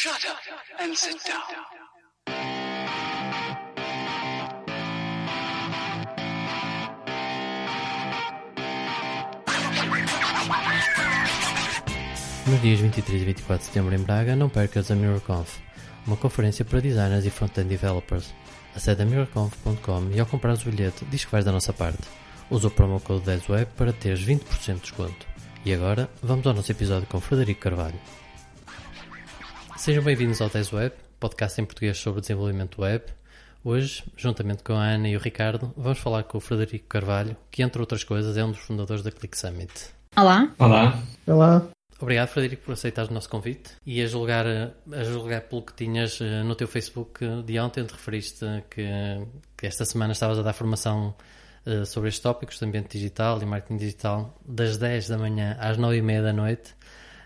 Shut up and sit down. Nos dias 23 e 24 de setembro em Braga, não percas a MirrorConf, uma conferência para designers e front-end developers. Acede a mirrorconf.com e ao comprares o bilhete diz que vais da nossa parte. Usa o promo code 10web para teres 20% de desconto. E agora, vamos ao nosso episódio com Frederico Carvalho. Sejam bem-vindos ao 10web, podcast em português sobre desenvolvimento web. Hoje, juntamente com a Ana e o Ricardo, vamos falar com o Frederico Carvalho, que entre outras coisas é um dos fundadores da Click Summit. Olá. Olá. Olá. Obrigado, Frederico, por aceitares o nosso convite. E a julgar, a julgar pelo que tinhas eh, no teu Facebook eh, de ontem, te referiste que, que esta semana estavas a dar formação eh, sobre estes tópicos de ambiente digital e marketing digital das 10 da manhã às 9 e meia da noite.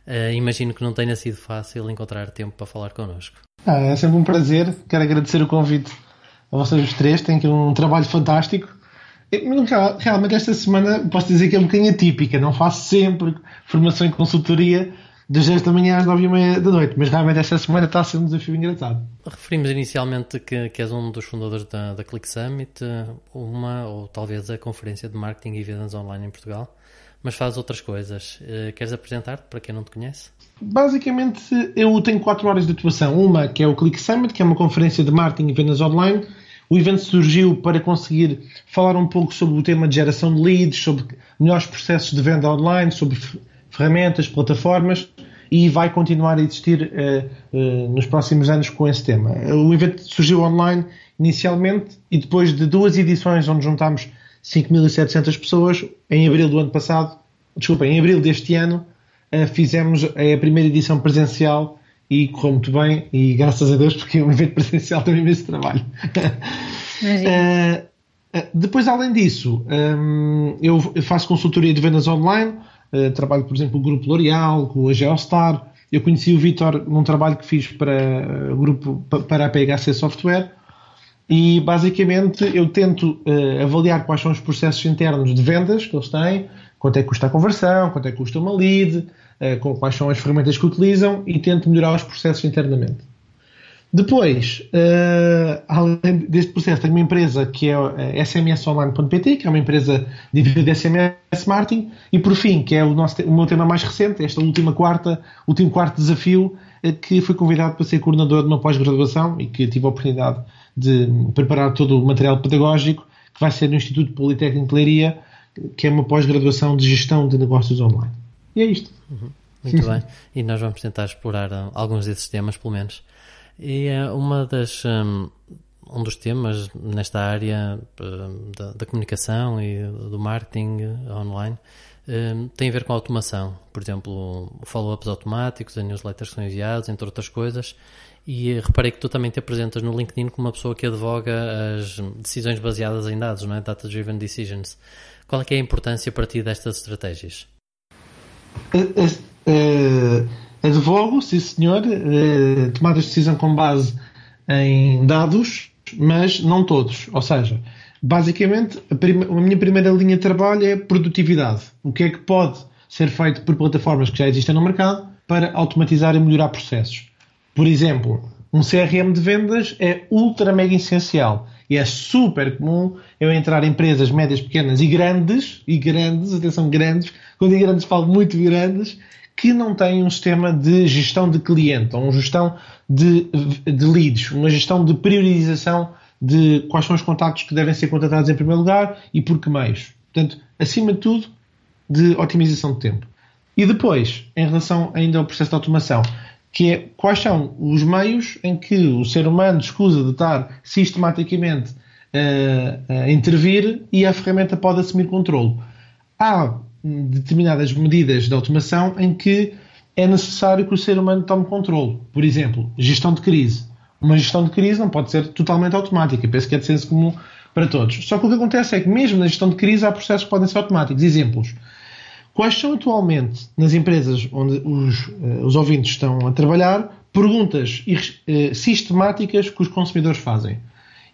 Eh, imagino que não tenha sido fácil encontrar tempo para falar connosco. Ah, é sempre um prazer. Quero agradecer o convite a vocês os três. Têm aqui um trabalho fantástico. Realmente esta semana posso dizer que é um bocadinho atípica. Não faço sempre formação em consultoria das 10 da manhã às 9 e meia da noite. Mas realmente esta semana está a ser um desafio engraçado. Referimos inicialmente que, que és um dos fundadores da, da Click Summit, eh, uma ou talvez a conferência de marketing e vendas online em Portugal, mas fazes outras coisas. Eh, Queres apresentar-te para quem não te conhece? Basicamente, eu tenho quatro horas de atuação. Uma que é o Click Summit, que é uma conferência de marketing e vendas online. O evento surgiu para conseguir falar um pouco sobre o tema de geração de leads, sobre melhores processos de venda online, sobre ferramentas, plataformas e vai continuar a existir eh, eh, nos próximos anos com esse tema. O evento surgiu online inicialmente e depois de duas edições onde juntámos 5.700 pessoas, em abril do ano passado, desculpa, em abril deste ano, Uh, fizemos a primeira edição presencial e correu muito bem. E graças a Deus porque um evento presencial tem imenso trabalho. Uh, depois, além disso, eu faço consultoria de vendas online, trabalho, por exemplo, com o Grupo L'Oreal, com a Geostar. Eu conheci o Vitor num trabalho que fiz para o grupo pa- para a PHC Software e basicamente eu tento uh, avaliar quais são os processos internos de vendas que eles têm, quanto é que custa a conversão, quanto é que custa uma lead, uh, quais são as ferramentas que utilizam e tento melhorar os processos internamente. Depois, uh, além deste processo, tenho uma empresa que é smsonline.pt, que é uma empresa envio de SMS marketing, e por fim, que é o, nosso, o meu tema mais recente, esta última quarta, último quarto desafio, que fui convidado para ser coordenador de uma pós-graduação e que tive a oportunidade de preparar todo o material pedagógico, que vai ser no Instituto Politécnico de Leiria, que é uma pós-graduação de gestão de negócios online. E é isto. Muito bem. E nós vamos tentar explorar alguns desses temas, pelo menos. E uh, uma das, um, um dos temas nesta área uh, da, da comunicação e do marketing uh, online um, tem a ver com a automação. Por exemplo, follow-ups automáticos, newsletters que são enviados, entre outras coisas. E reparei que tu também te apresentas no LinkedIn como uma pessoa que advoga as decisões baseadas em dados, não é? Data-driven decisions. Qual é é a importância para ti destas estratégias? Eh, eh, advogo, sim senhor, tomadas de decisão com base em dados, mas não todos. Ou seja, basicamente, a, prime- a minha primeira linha de trabalho é produtividade. O que é que pode ser feito por plataformas que já existem no mercado para automatizar e melhorar processos? Por exemplo, um CRM de vendas é ultra mega essencial e é super comum eu entrar em empresas médias, pequenas e grandes, e grandes, atenção, grandes, quando digo grandes falo muito grandes, que não têm um sistema de gestão de cliente, ou uma gestão de, de leads, uma gestão de priorização de quais são os contactos que devem ser contratados em primeiro lugar e por que meios. Portanto, acima de tudo, de otimização de tempo. E depois, em relação ainda ao processo de automação, que é quais são os meios em que o ser humano escusa de estar sistematicamente eh, a intervir e a ferramenta pode assumir controle. Há hum, determinadas medidas de automação em que é necessário que o ser humano tome controle. Por exemplo, gestão de crise. Uma gestão de crise não pode ser totalmente automática. Penso que é de senso comum para todos. Só que o que acontece é que mesmo na gestão de crise há processos que podem ser automáticos. Exemplos. Quais são atualmente, nas empresas onde os, eh, os ouvintes estão a trabalhar, perguntas eh, sistemáticas que os consumidores fazem?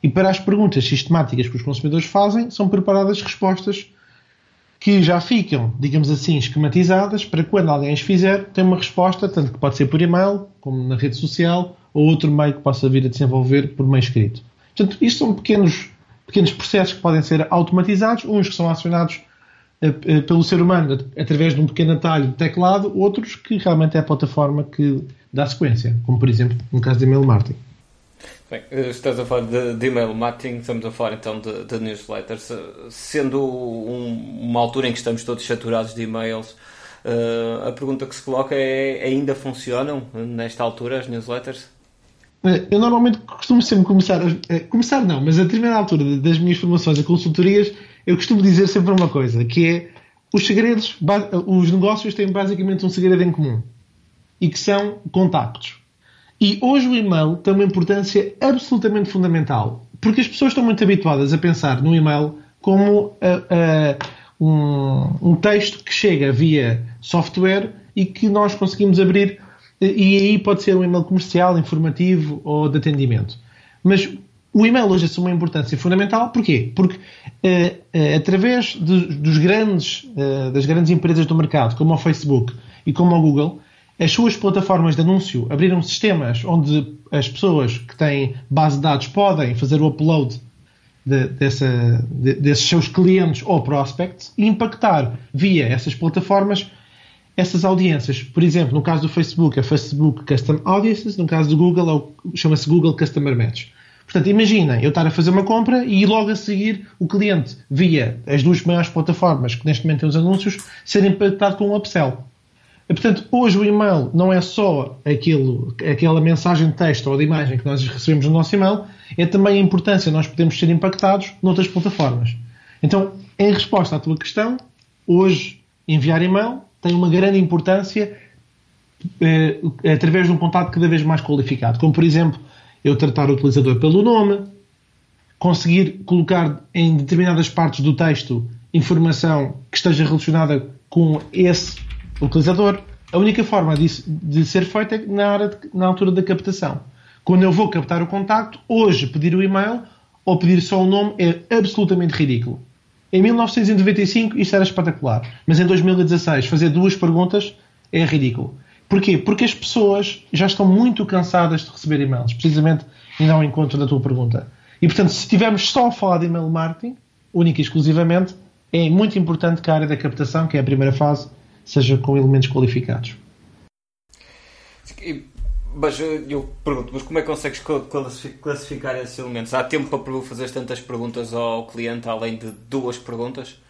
E para as perguntas sistemáticas que os consumidores fazem, são preparadas respostas que já ficam, digamos assim, esquematizadas para quando alguém as fizer, tem uma resposta, tanto que pode ser por e-mail, como na rede social, ou outro meio que possa vir a desenvolver por meio escrito. Portanto, isto são pequenos, pequenos processos que podem ser automatizados, uns que são acionados pelo ser humano através de um pequeno atalho de teclado, outros que realmente é a plataforma que dá sequência, como por exemplo no caso de email marketing. Bem, eh, estás a falar de, de email marketing, estamos a falar então de, de newsletters. Sendo um, uma altura em que estamos todos saturados de e-mails, uh, a pergunta que se coloca é: ainda funcionam nesta altura as newsletters? Eu normalmente costumo sempre começar, a, começar não, mas a determinada altura das minhas formações a consultorias, eu costumo dizer sempre uma coisa, que é os segredos, os negócios têm basicamente um segredo em comum e que são contactos. E hoje o e-mail tem uma importância absolutamente fundamental, porque as pessoas estão muito habituadas a pensar no e-mail como uh, uh, um, um, texto que chega via software e que nós conseguimos abrir, e aí pode ser um e-mail comercial, informativo ou de atendimento. Mas o e-mail hoje assume uma importância fundamental, porquê? Porque uh, através de, dos grandes, das grandes empresas do mercado, como o Facebook e como o Google, as suas plataformas de anúncio abriram sistemas onde as pessoas que têm base de dados podem fazer o upload de, dessa, de, desses seus clientes ou prospects e impactar via essas plataformas essas audiências. Por exemplo, no caso do Facebook, é Facebook Custom Audiences, no caso do Google, é chama-se Google Customer Match. Portanto, imagina eu estar a fazer uma compra e logo a seguir o cliente, via as duas maiores plataformas que neste momento têm os anúncios, ser impactado com um upsell. Portanto, hoje o e-mail não é só aquilo, aquela mensagem de texto ou de imagem que nós recebemos no nosso e-mail, é também a importância nós podermos ser impactados noutras plataformas. Então, em resposta à tua questão, hoje enviar e-mail tem uma grande importância eh, através de um contato cada vez mais qualificado, como por exemplo eu tratar o utilizador pelo nome, conseguir colocar em determinadas partes do texto informação que esteja relacionada com esse utilizador. A única forma disso, de ser feito é na, de, na altura da captação. Quando eu vou captar o contacto, hoje pedir o e-mail ou pedir só o nome é absolutamente ridículo. Em 1995 isto era espetacular, mas em 2016 fazer duas perguntas é ridículo. Porquê? Porque as pessoas já estão muito cansadas de receber e-mails, precisamente e não ao encontro da tua pergunta. E portanto, se estivermos só a falar de e-mail marketing, única e exclusivamente, é muito importante que a área da captação, que é a primeira fase, seja com elementos qualificados. Mas eu pergunto, mas como é que consegues classificar esses elementos? Há tempo para fazer tantas perguntas ao cliente, além de duas perguntas?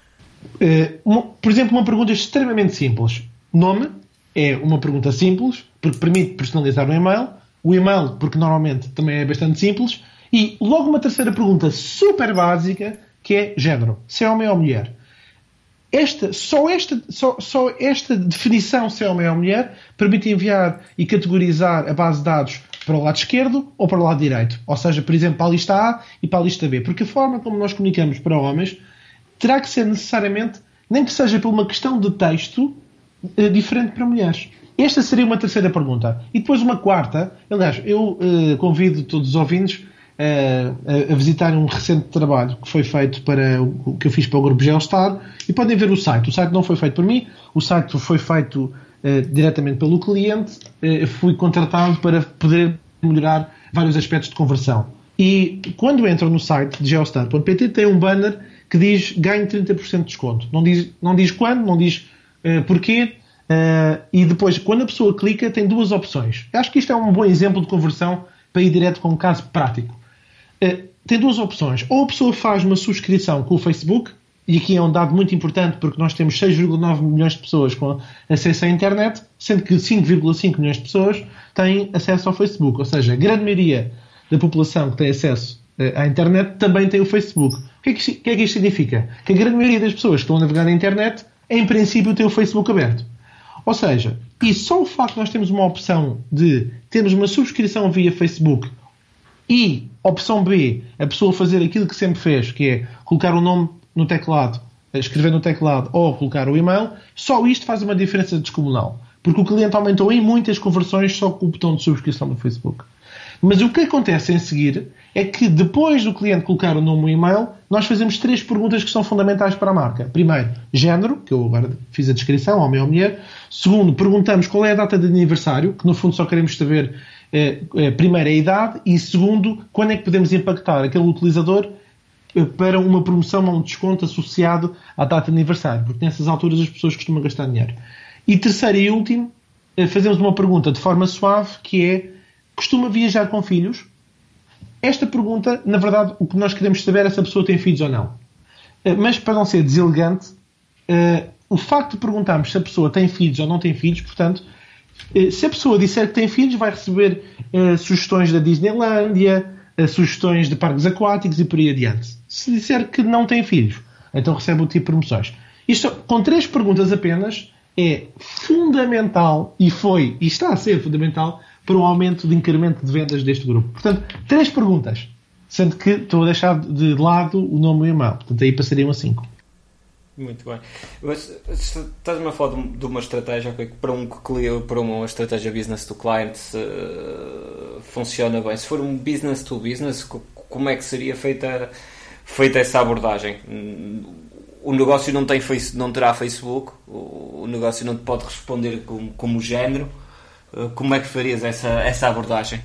Uh, por exemplo, uma pergunta extremamente simples. Nome é uma pergunta simples, porque permite personalizar o e-mail. O e-mail, porque normalmente também é bastante simples. E logo uma terceira pergunta super básica, que é género. Se é homem ou mulher. Esta, só, esta, só, só esta definição, se é homem ou mulher, permite enviar e categorizar a base de dados para o lado esquerdo ou para o lado direito. Ou seja, por exemplo, para a lista A e para a lista B. Porque a forma como nós comunicamos para homens terá que ser necessariamente, nem que seja por uma questão de texto, eh, diferente para mulheres. Esta seria uma terceira pergunta. E depois uma quarta. Aliás, eu eh, convido todos os ouvintes a, a, visitar um recente trabalho que foi feito para o que eu fiz para o grupo Geostar e podem ver o site. O site não foi feito por mim, o site foi feito uh, diretamente pelo cliente. Uh, fui contratado para poder melhorar vários aspectos de conversão. E quando entram no site de geostar.pt tem um banner que diz ganhe 30% de desconto. Não diz, não diz quando, não diz uh, porquê. E depois, quando a pessoa clica, tem duas opções. Acho que isto é um bom exemplo de conversão para ir direto com um caso prático. Eh, tem duas opções. Ou a pessoa faz uma subscrição com o Facebook, e aqui é um dado muito importante porque nós temos 6,9 milhões de pessoas com acesso à internet, sendo que 5,5 milhões de pessoas têm acesso ao Facebook. Ou seja, a grande maioria da população que tem acesso eh, à internet também tem o Facebook. O que é que, que, é que isto significa? Que a grande maioria das pessoas que estão a navegar na internet, em princípio, tem o Facebook aberto. Ou seja, e só o facto de nós termos uma opção de termos uma subscrição via Facebook e opção B, a pessoa fazer aquilo que sempre fez, que é colocar o nome no teclado, escrever no teclado ou colocar o e-mail, só isto faz uma diferença descomunal. porque o cliente aumentou em muitas conversões só com o botão de subscrição do Facebook. Mas o que acontece em seguir é que depois do cliente colocar o nome e e-mail, nós fazemos três perguntas que são fundamentais para a marca. Primeiro, género, que eu agora fiz a descrição, homem ou mulher. Segundo, perguntamos qual é a data de aniversário, que no fundo só queremos saber primeiro a idade e segundo, quando é que podemos impactar aquele utilizador eh, para uma promoção ou um desconto associado à data de aniversário, porque nessas alturas as pessoas costumam gastar dinheiro. E terceiro e último, eh, fazemos uma pergunta de forma suave que é costuma viajar com filhos? Esta pergunta, na verdade, o que nós queremos saber é se a pessoa tem filhos ou não. Eh, mas para não ser deselegante, o facto de perguntarmos se a pessoa tem filhos ou não tem filhos, portanto, se a pessoa disser que tem filhos, vai receber sugestões da Disneylandia, sugestões de parques aquáticos e por aí adiante. Se disser que não tem filhos, então recebe o tipo de promoções. Isto, com três perguntas apenas, é fundamental e foi e está a ser fundamental para o aumento de incremento de vendas deste grupo. Portanto, três perguntas, sendo que estou a deixar de lado o nome e e-mail. Portanto, aí passariam a cinco. Muito bem. Mas estás-me a falar de uma estratégia okay, para, um, para uma estratégia business to client uh, funciona bem. Se for um business to business, como é que seria feita, feita essa abordagem? O negócio não, tem face, não terá Facebook, o negócio não te pode responder como, como género. Uh, como é que farias essa, essa abordagem?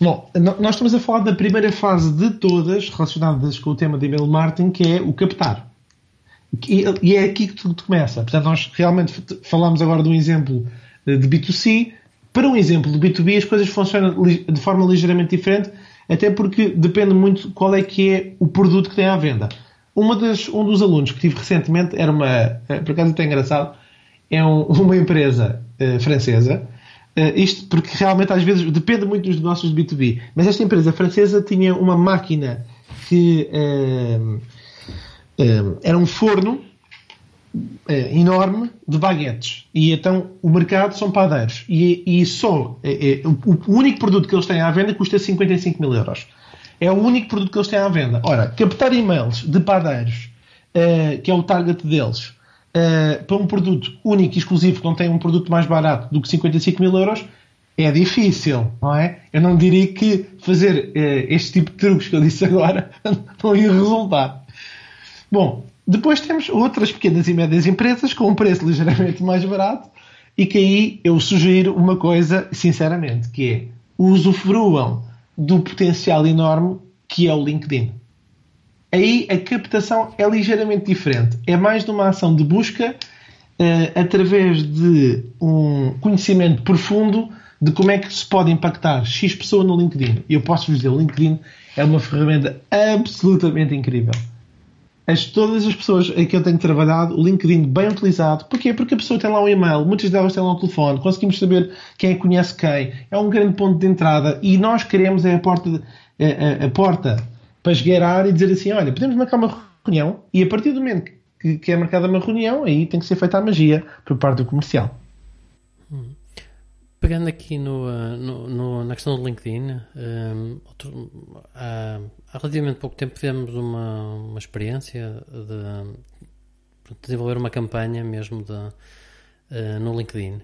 Bom, nós estamos a falar da primeira fase de todas relacionadas com o tema de email marketing, que é o captar. E, é aqui que tudo começa. Portanto, nós realmente falamos agora de um exemplo eh, de B2C. Para um exemplo de B2B, as coisas funcionam de forma ligeiramente diferente, até porque depende muito qual é que é o produto que tem à venda. Uma das, um dos alunos que tive recentemente era uma, eh, por acaso até engraçado, é um, uma empresa uh, francesa. Uh, isto porque realmente às vezes depende muito dos negócios de B2B. Mas esta empresa francesa tinha uma máquina que uh, era um forno eh, enorme de baguetes. E então o mercado são padeiros. E, e só é, é, o, único produto que eles têm à venda custa 55 mil euros. É o único produto que eles têm à venda. Ora, captar e-mails de padeiros, que é o target deles, para um produto único e exclusivo que não tem um produto mais barato do que 55 mil euros, é difícil, não é? Eu não diria que fazer este tipo de truques que eu disse agora não ia resultar. Bom, depois temos outras pequenas e médias empresas com um preço ligeiramente mais barato e que aí eu sugiro uma coisa, sinceramente, que é usufruam do potencial enorme que é o LinkedIn. Aí a captação é ligeiramente diferente. É mais de uma ação de busca uh, através de um conhecimento profundo de como é que se pode impactar X pessoa no LinkedIn. E eu posso vos dizer, o LinkedIn é uma ferramenta absolutamente incrível as, todas as pessoas em que eu tenho trabalhado, o LinkedIn bem utilizado. Porquê? Porque a pessoa tem lá um e-mail, muitas delas têm lá um telefone, conseguimos saber quem conhece quem. É um grande ponto de entrada e nós queremos é a porta, a, a, a, porta para esgueirar e dizer assim: olha, podemos marcar uma reunião e a partir do momento que, que é marcada uma reunião, aí tem que ser feita a magia por parte do comercial. Pegando aqui no, eh, no, no, na questão do LinkedIn, um, ehm, outro, há, há, relativamente pouco tempo tivemos uma, uma experiência de, de, desenvolver uma campanha mesmo de, uh, no LinkedIn.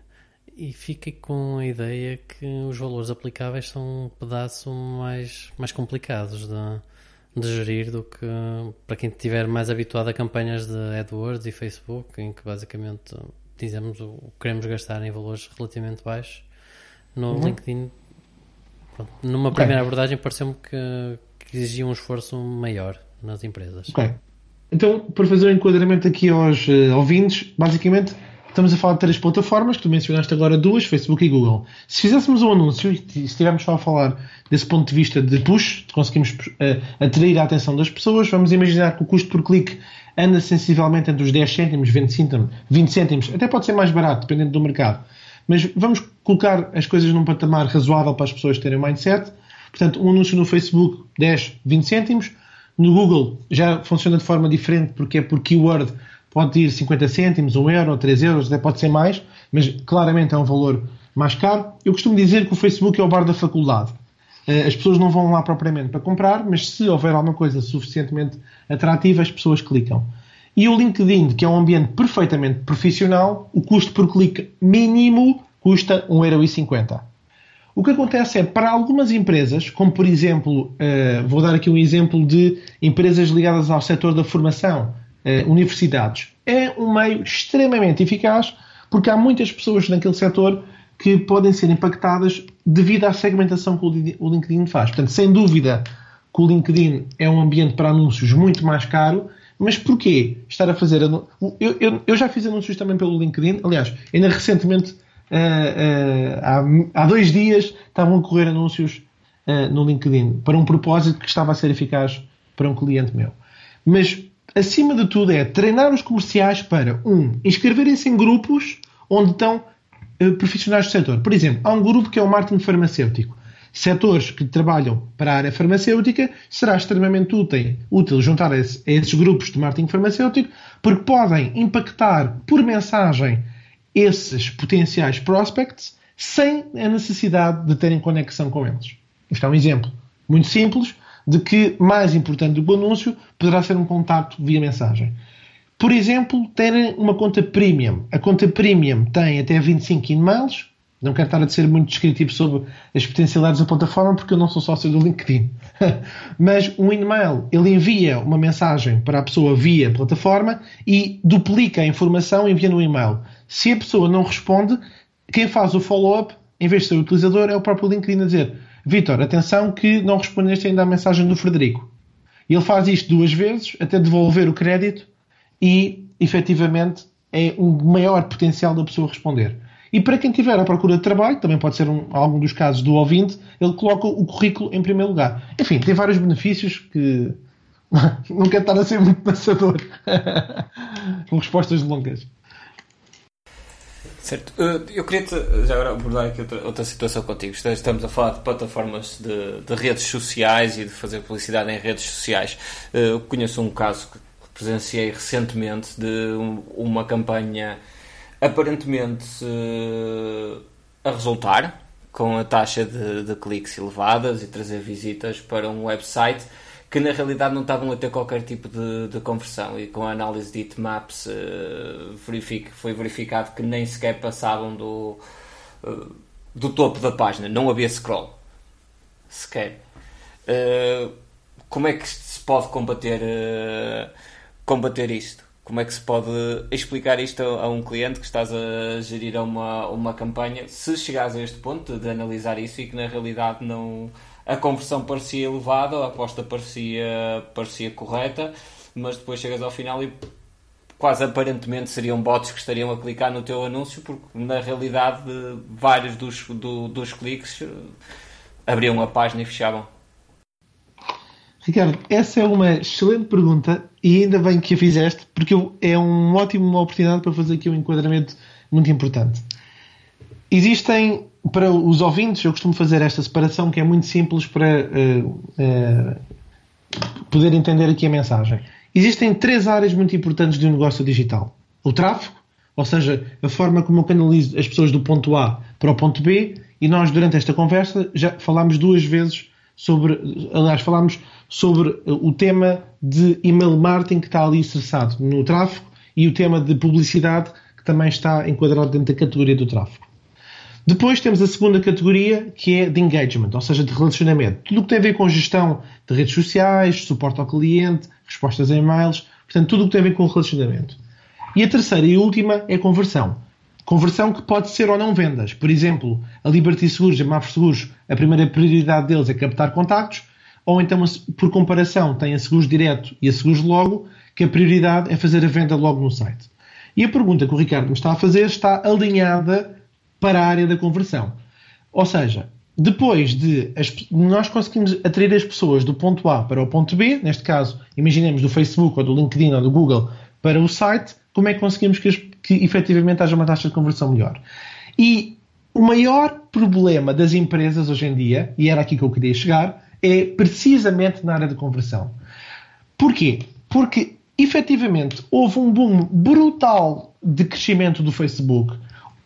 E fiquei com a ideia que os valores aplicáveis são um pedaço mais, mais complicados de, de gerir do que para quem estiver mais habituado a campanhas de AdWords e Facebook, em que basicamente dizemos o que queremos gastar em valores relativamente baixos. No uhum. LinkedIn, pronto, numa okay. primeira abordagem, pareceu-me que, que, exigia um esforço maior nas empresas. Ok. Então, para fazer o um enquadramento aqui aos uh, ouvintes, basicamente estamos a falar de três plataformas, que tu mencionaste agora duas, Facebook e Google. Se fizéssemos um anúncio e estivermos só a falar desse ponto de vista de push, de conseguimos uh, atrair a atenção das pessoas, vamos imaginar que o custo por clique anda sensivelmente entre os 10 cêntimos, 20 cêntimos, 20 cêntimos, até pode ser mais barato, dependendo do mercado. Mas vamos colocar as coisas num patamar razoável para as pessoas terem mindset. Portanto, um anúncio no Facebook, 10, 20 cêntimos. No Google já funciona de forma diferente, porque é por keyword, pode ir 50 cêntimos, 1 euro, 3 euros, até pode ser mais, mas claramente é um valor mais caro. Eu costumo dizer que o Facebook é o bar da faculdade. Eh, as pessoas não vão lá propriamente para comprar, mas se houver alguma coisa suficientemente atrativa, as pessoas clicam. E o LinkedIn, que é um ambiente perfeitamente profissional, o custo por clique mínimo custa 1,50€. O que acontece é, para algumas empresas, como por exemplo, uh, vou dar aqui um exemplo de empresas ligadas ao setor da formação, uh, universidades, é um meio extremamente eficaz porque há muitas pessoas naquele setor que podem ser impactadas devido à segmentação que o LinkedIn faz. Portanto, sem dúvida que o LinkedIn é um ambiente para anúncios muito mais caro, mas porquê estar a fazer. Eu, eu, eu já fiz anúncios também pelo LinkedIn, aliás, ainda recentemente uh, uh, há, há, dois dias estavam a correr anúncios uh, no LinkedIn para um propósito que estava a ser eficaz para um cliente meu. Mas, acima de tudo, é treinar os comerciais para, um, inscreverem-se em grupos onde estão profissionais do setor. Por exemplo, há um grupo que é o marketing farmacêutico. Setores que trabalham para a área farmacêutica será extremamente útil, útil juntar esse, a esses grupos de marketing farmacêutico porque podem impactar por mensagem esses potenciais prospects sem a necessidade de terem conexão com eles. Isto é um exemplo muito simples de que, mais importante do que o anúncio, poderá ser um contato via mensagem. Por exemplo, terem uma conta premium. A conta premium tem até 25 e-mails. Não quero estar a ser muito descritivo sobre as potencialidades da plataforma porque eu não sou sócio do LinkedIn. Mas um e-mail, ele envia uma mensagem para a pessoa via plataforma e duplica a informação enviando um e-mail. Se a pessoa não responde, quem faz o follow-up, em vez de ser o utilizador, é o próprio LinkedIn a dizer Vitor, atenção que não respondeste ainda à mensagem do Frederico. Ele faz isto duas vezes até devolver o crédito e, efetivamente, é o maior potencial da pessoa responder. E para quem estiver à procura de trabalho, também pode ser um, algum dos casos do ouvinte, ele coloca o currículo em primeiro lugar. Enfim, tem vários benefícios que não quero estar a ser muito passador com respostas longas. Certo. Eh, eu queria já agora abordar aqui outra, outra situação contigo. Estamos a falar de plataformas de, de, redes sociais e de fazer publicidade em redes sociais. Eh, eu conheço um caso que presenciei recentemente de uma campanha aparentemente eh, a resultar, com a taxa de, de cliques elevadas e trazer visitas para um website que na realidade não estavam a ter qualquer tipo de, de conversão e com a análise de heatmaps uh, verific, foi verificado que nem sequer passavam do, uh, do topo da página, não havia scroll sequer. Uh, como é que se pode combater, combater isto? Como é que se pode explicar isto a, a, um cliente que estás a gerir uma, uma campanha se chegares a este ponto de analisar isso e que na realidade não a conversão parecia elevada, a aposta parecia, parecia correta, mas depois chegas ao final e quase aparentemente seriam bots que estariam a clicar no teu anúncio, porque na realidade vários dos, do, dos cliques eh, abriam a página e fechavam. Ricardo, essa é uma excelente pergunta e ainda bem que a fizeste, porque é uma ótima oportunidade para fazer aqui um enquadramento muito importante. Existem para os ouvintes, eu costumo fazer esta separação que é muito simples para uh, uh, poder entender aqui a mensagem. Existem três áreas muito importantes de um negócio digital: o tráfego, ou seja, a forma como eu canalizo as pessoas do ponto A para o ponto B, e nós, durante esta conversa, já falámos duas vezes sobre, aliás, falámos sobre o tema de email marketing que está ali estressado no tráfego e o tema de publicidade que também está enquadrado dentro da categoria do tráfego. Depois temos a segunda categoria, que é de engagement, ou seja, de relacionamento. Tudo o que tem a ver com gestão de redes sociais, suporte ao cliente, respostas a e-mails, portanto, tudo o que tem a ver com relacionamento. E a terceira e última é conversão. Conversão que pode ser ou não vendas. Por exemplo, a Liberty Seguros e a Mafre Seguros, a primeira prioridade deles é captar contactos, ou então, por comparação, tem a Seguros Direto e a Seguros Logo, que a prioridade é fazer a venda logo no site. E a pergunta que o Ricardo me está a fazer está alinhada para a área da conversão. Ou seja, depois de as, nós conseguimos atrair as pessoas do ponto A para o ponto B, neste caso, imaginemos do Facebook ou do LinkedIn ou do Google para o site, como é que conseguimos que, que efetivamente haja uma taxa de conversão melhor? E o maior problema das empresas hoje em dia, e era aqui que eu queria chegar, é precisamente na área de conversão. Porquê? Porque efetivamente houve um boom brutal de crescimento do Facebook,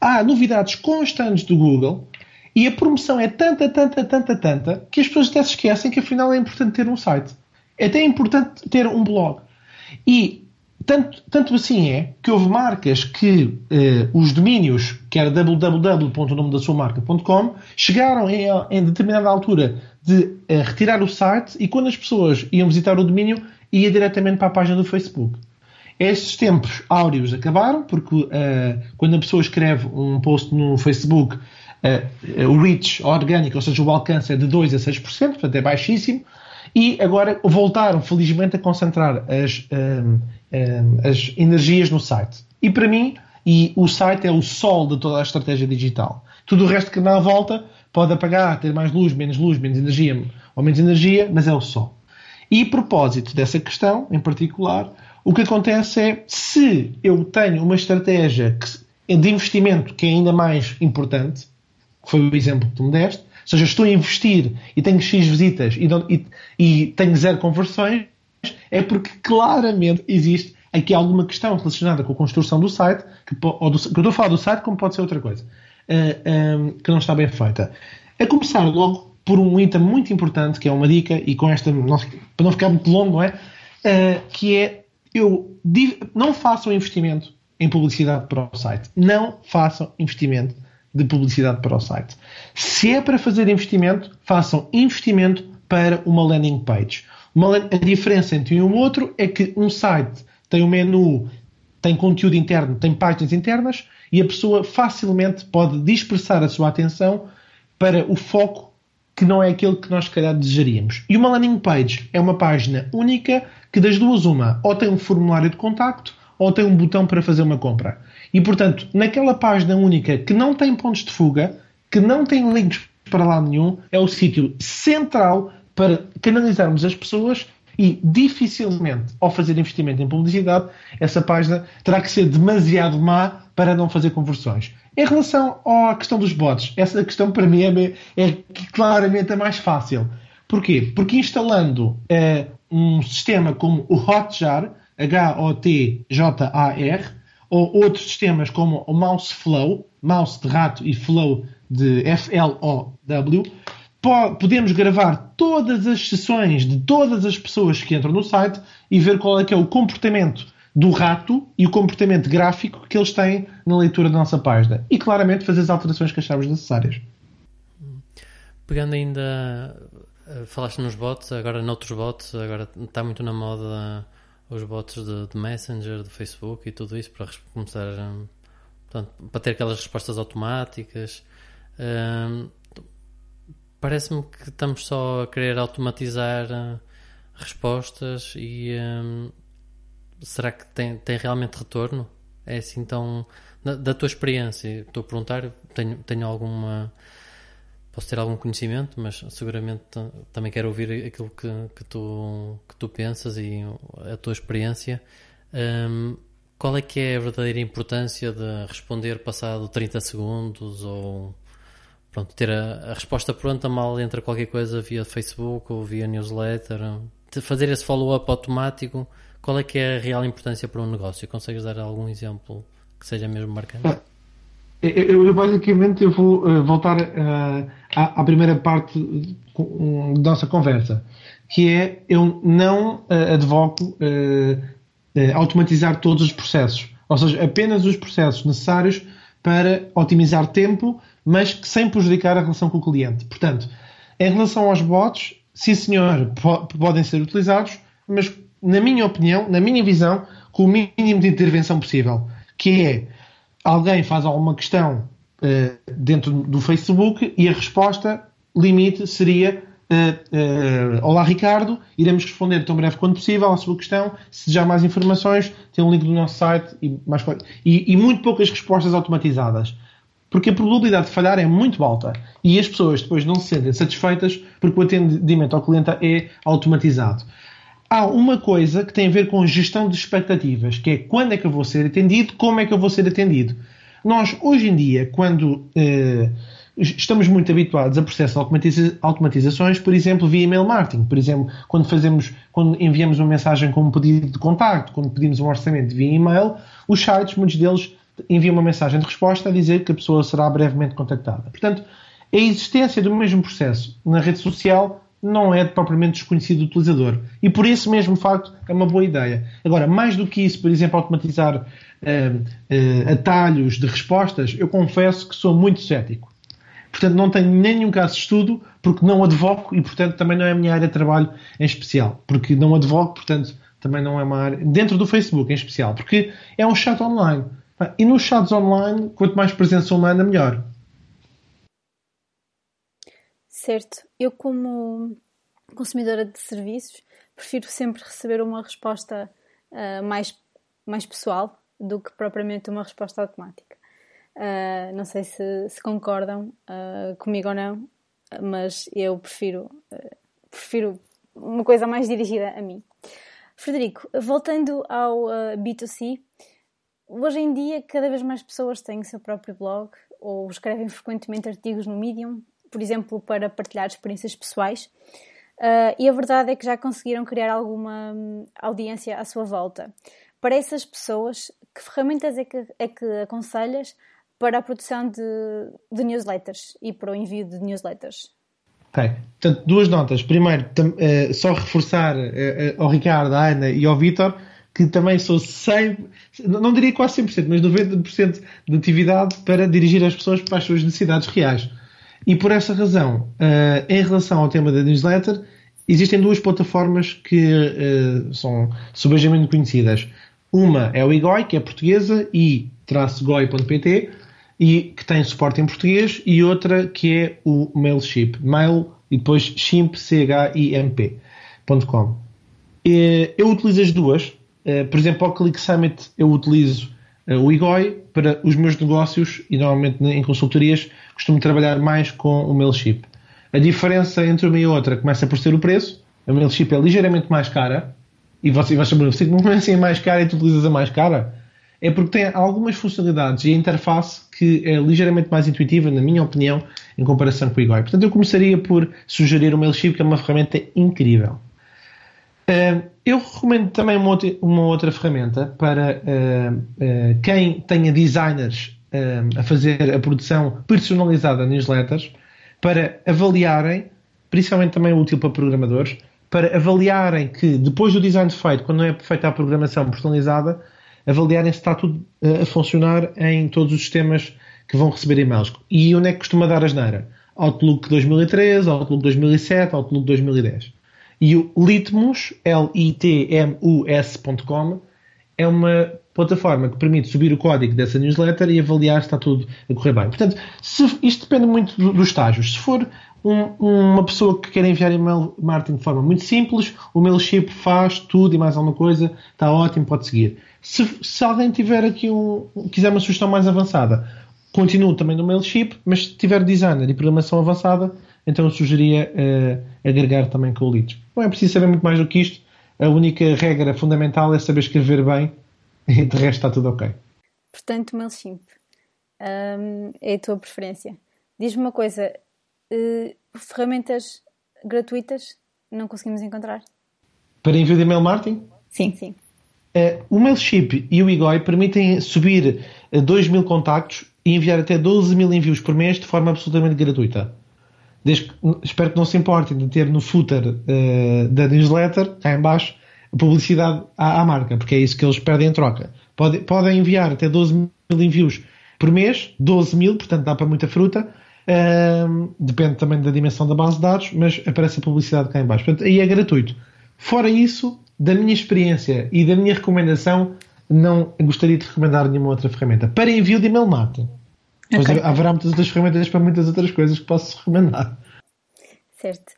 há novidades constantes do Google e a promoção é tanta, tanta, tanta, tanta que as pessoas até se esquecem que afinal é importante ter um site. É até importante ter um blog. E tanto, tanto assim é que houve marcas que eh, os domínios, que era www.nome da sua marca.com, chegaram em, em, determinada altura de eh, retirar o site e quando as pessoas iam visitar o domínio, ia diretamente para a página do Facebook. Estes tempos áureos acabaram, porque eh, quando a pessoa escreve um post no Facebook, o reach orgânico, ou seja, o alcance é de 2 a 6%, portanto é baixíssimo, e agora voltaram, felizmente, a concentrar as as energias no site. E para mim, e o site é o sol de toda a estratégia digital. Tudo o resto que dá volta pode apagar, ter mais luz, menos luz, menos energia ou menos energia, mas é o sol. E a propósito dessa questão, em particular, o que acontece é se eu tenho uma estratégia de investimento que é ainda mais importante, que foi o exemplo que tu me deste, ou seja, estou a investir e tenho X visitas e, e, e tenho zero conversões, é porque claramente existe aqui alguma questão relacionada com a construção do site, que, ou do, que eu estou a falar do site como pode ser outra coisa, uh, eh, um, que não está bem feita. A começar logo por um item muito importante, que é uma dica, e com esta, para não ficar muito longo, não é? Uh, que é, eu não façam investimento em publicidade para o site. Não façam investimento de publicidade para o site. Se é para fazer investimento, façam investimento para uma landing page. Uma, a diferença entre um e o outro é que um site tem um menu, tem conteúdo interno, tem páginas internas e a pessoa facilmente pode dispersar a sua atenção para o foco que não é aquele que nós, se calhar, desejaríamos. E uma landing page é uma página única que, das duas, uma, ou tem um formulário de contacto ou tem um botão para fazer uma compra. E, portanto, naquela página única que não tem pontos de fuga, que não tem links para lá nenhum, é o sítio central para canalizarmos as pessoas e dificilmente, ao fazer investimento em publicidade, essa página terá que ser demasiado má para não fazer conversões. Em relação à questão dos bots, essa questão para mim é, é claramente a mais fácil. Porquê? Porque instalando é, um sistema como o Hotjar, H-O-T-J-A-R, ou outros sistemas como o Mouse Flow, mouse de rato e flow de F-L-O-W, podemos gravar todas as sessões de todas as pessoas que entram no site e ver qual é que é o comportamento do rato e o comportamento gráfico que eles têm na leitura da nossa página. E claramente fazer as alterações que acharmos necessárias. Pegando ainda, eh, falaste nos bots, agora noutros bots, agora está muito na moda os bots de, de Messenger, de Facebook e tudo isso para começar eh, portanto, para ter aquelas respostas automáticas. Um, eh, Parece-me que estamos só a querer automatizar uh, respostas e um, será que tem, tem realmente retorno? É assim tão. Da, da tua experiência, estou a perguntar, tenho, tenho alguma. Posso ter algum conhecimento, mas seguramente também quero ouvir aquilo que, que, tu, que tu pensas e a tua experiência. Um, qual é que é a verdadeira importância de responder passado 30 segundos ou pronto, ter a, a, resposta pronta mal entra qualquer coisa via Facebook ou via newsletter. Fazer esse follow-up automático, qual é que é a real importância para um negócio? Consegues dar algum exemplo que seja mesmo marcante? Ah, eu, eu, basicamente eu vou uh, voltar uh, à, à, primeira parte da nossa conversa, que é eu não uh, advoco automatizar todos os processos, ou seja, apenas os processos necessários para otimizar tempo mas sem prejudicar a relação com o cliente. Portanto, em relação aos bots, sim senhor, podem ser utilizados, mas na minha opinião, na minha visão, com o mínimo de intervenção possível, que é alguém faz alguma questão uh, dentro do Facebook e a resposta limite seria uh, uh, Olá Ricardo, iremos responder tão breve quanto possível à sua questão. Se desejar mais informações, tem um link do nosso site e, mais, e, e muito poucas respostas automatizadas porque a probabilidade de falhar é muito alta e as pessoas depois não se sentem satisfeitas porque o atendimento ao cliente é automatizado. Há uma coisa que tem a ver com gestão de expectativas, que é quando é que eu vou ser atendido, como é que eu vou ser atendido. Nós, hoje em dia, quando eh, estamos muito habituados a processos de automatiza automatizações, por exemplo, via email marketing. Por exemplo, quando fazemos, quando enviamos uma mensagem com um pedido de contacto, quando pedimos um orçamento via e-mail, os sites, muitos deles envia uma mensagem de resposta a dizer que a pessoa será brevemente contactada. Portanto, a existência do mesmo processo na rede social não é propriamente desconhecido do utilizador. E por esse mesmo facto é uma boa ideia. Agora, mais do que isso, por exemplo, automatizar uh, uh, atalhos de respostas, eu confesso que sou muito cético. Portanto, não tenho nenhum caso de estudo, porque não advogo e, portanto, também não é a minha área de trabalho em especial. Porque não advogo, portanto, também não é uma área. Dentro do Facebook em especial, porque é um chat online. E nos chats online, quanto mais presença humana, melhor. Certo. Eu, como consumidora de serviços, prefiro sempre receber uma resposta uh, mais, mais pessoal do que propriamente uma resposta automática. Uh, não sei se, se concordam uh, comigo ou não, mas eu prefiro, prefiro uma coisa mais dirigida a mim. Frederico, voltando ao B2C, hoje em dia cada vez mais pessoas têm o seu próprio blog ou escrevem frequentemente artigos no Medium por exemplo, para partilhar experiências pessoais. Uh, e a verdade é que já conseguiram criar alguma hum, audiência à sua volta. Para essas pessoas, que ferramentas é que, é que aconselhas para a produção de, de newsletters e para o envio de newsletters? Ok, portanto, duas notas. Primeiro, uh, só reforçar uh, ao Ricardo, à Ana e ao Vitor que também sou 100, não diria quase 100%, mas 90% de atividade para dirigir as pessoas para as suas necessidades reais. E por essa razão, uh, em relação ao tema da newsletter, existem duas plataformas que uh, são subejamente conhecidas. Uma é o IGOI, que é portuguesa, i-goi.pt, e que tem suporte em português, e outra que é o Mailship, mail e depois chimp, c-h-i-m-p.com. Eu utilizo as duas. Por exemplo, ao Click Summit eu utilizo o IGOI para os meus negócios e normalmente em consultorias costumo trabalhar mais com o Mailchimp. A diferença entre uma e outra começa por ser o preço. A Mailchimp é ligeiramente mais cara. E você vai saber, se não é mais cara e tu utilizas a mais cara, é porque tem algumas funcionalidades e a interface que é ligeiramente mais intuitiva, na minha opinião, em comparação com o Igor. Portanto, eu começaria por sugerir o Mailchimp, que é uma ferramenta incrível. Eu recomendo também uma outra, uma outra ferramenta para uh, quem tenha designers a fazer a produção personalizada de newsletters para avaliarem, principalmente também útil para programadores, para avaliarem que depois do design feito, quando não é feita a programação personalizada, avaliarem se está tudo a funcionar em todos os sistemas que vão receber e-mails. E onde é que costuma dar a geneira? Outlook 2013, Outlook 2007, Outlook 2010. E o Litmus, L-I-T-M-U-S.com, é uma plataforma que permite subir o código dessa newsletter e avaliar se está tudo a correr bem. Portanto, se, isto depende muito dos do estágios. Se for um, uma pessoa que quer enviar e-mail marketing de forma muito simples, o Mailchimp faz tudo e mais alguma coisa, está ótimo, pode seguir. Se, se alguém tiver aqui um, quiser uma sugestão mais avançada, continuo também no Mailchimp, mas se tiver designer e programação avançada, então eu sugeria uh, agregar também com o Leads. Não é preciso saber muito mais do que isto. A única regra fundamental é saber escrever bem e de resto está tudo ok. Portanto, MailChimp um, é a tua preferência. Diz-me uma coisa: uh, ferramentas gratuitas não conseguimos encontrar? Para envio de e-mail marketing? Sim, sim. Uh, o MailChimp e o Igoi permitem subir 2 mil contactos e enviar até 12 mil envios por mês de forma absolutamente gratuita. Desde, espero que não se importem de ter no footer uh, da newsletter, cá em baixo, publicidade à, à, marca, porque é isso que eles pedem em troca. Pode, podem enviar até 12 mil envios por mês, 12 mil, portanto dá para muita fruta. Um, depende também da dimensão da base de dados, mas aparece a publicidade cá em baixo. Portanto, aí é gratuito. Fora isso, da minha experiência e da minha recomendação, não gostaria de recomendar nenhuma outra ferramenta. Para envio de e-mail Okay. haverá muitas outras ferramentas para muitas outras coisas que posso recomendar. Certo.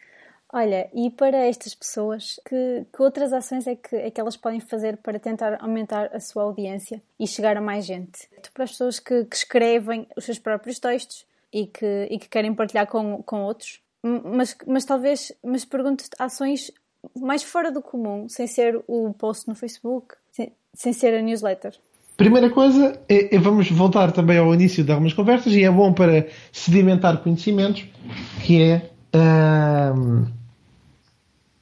Olha, e para estas pessoas, que, que outras ações é que, é que elas podem fazer para tentar aumentar a sua audiência e chegar a mais gente? Para as pessoas que, que escrevem os seus próprios textos e que, e que querem partilhar com, com outros, mas, mas talvez, mas pergunto ações mais fora do comum, sem ser o post no Facebook, sem, sem ser a newsletter. Primeira coisa, é, é, vamos voltar também ao início de algumas conversas e é bom para sedimentar conhecimentos, que é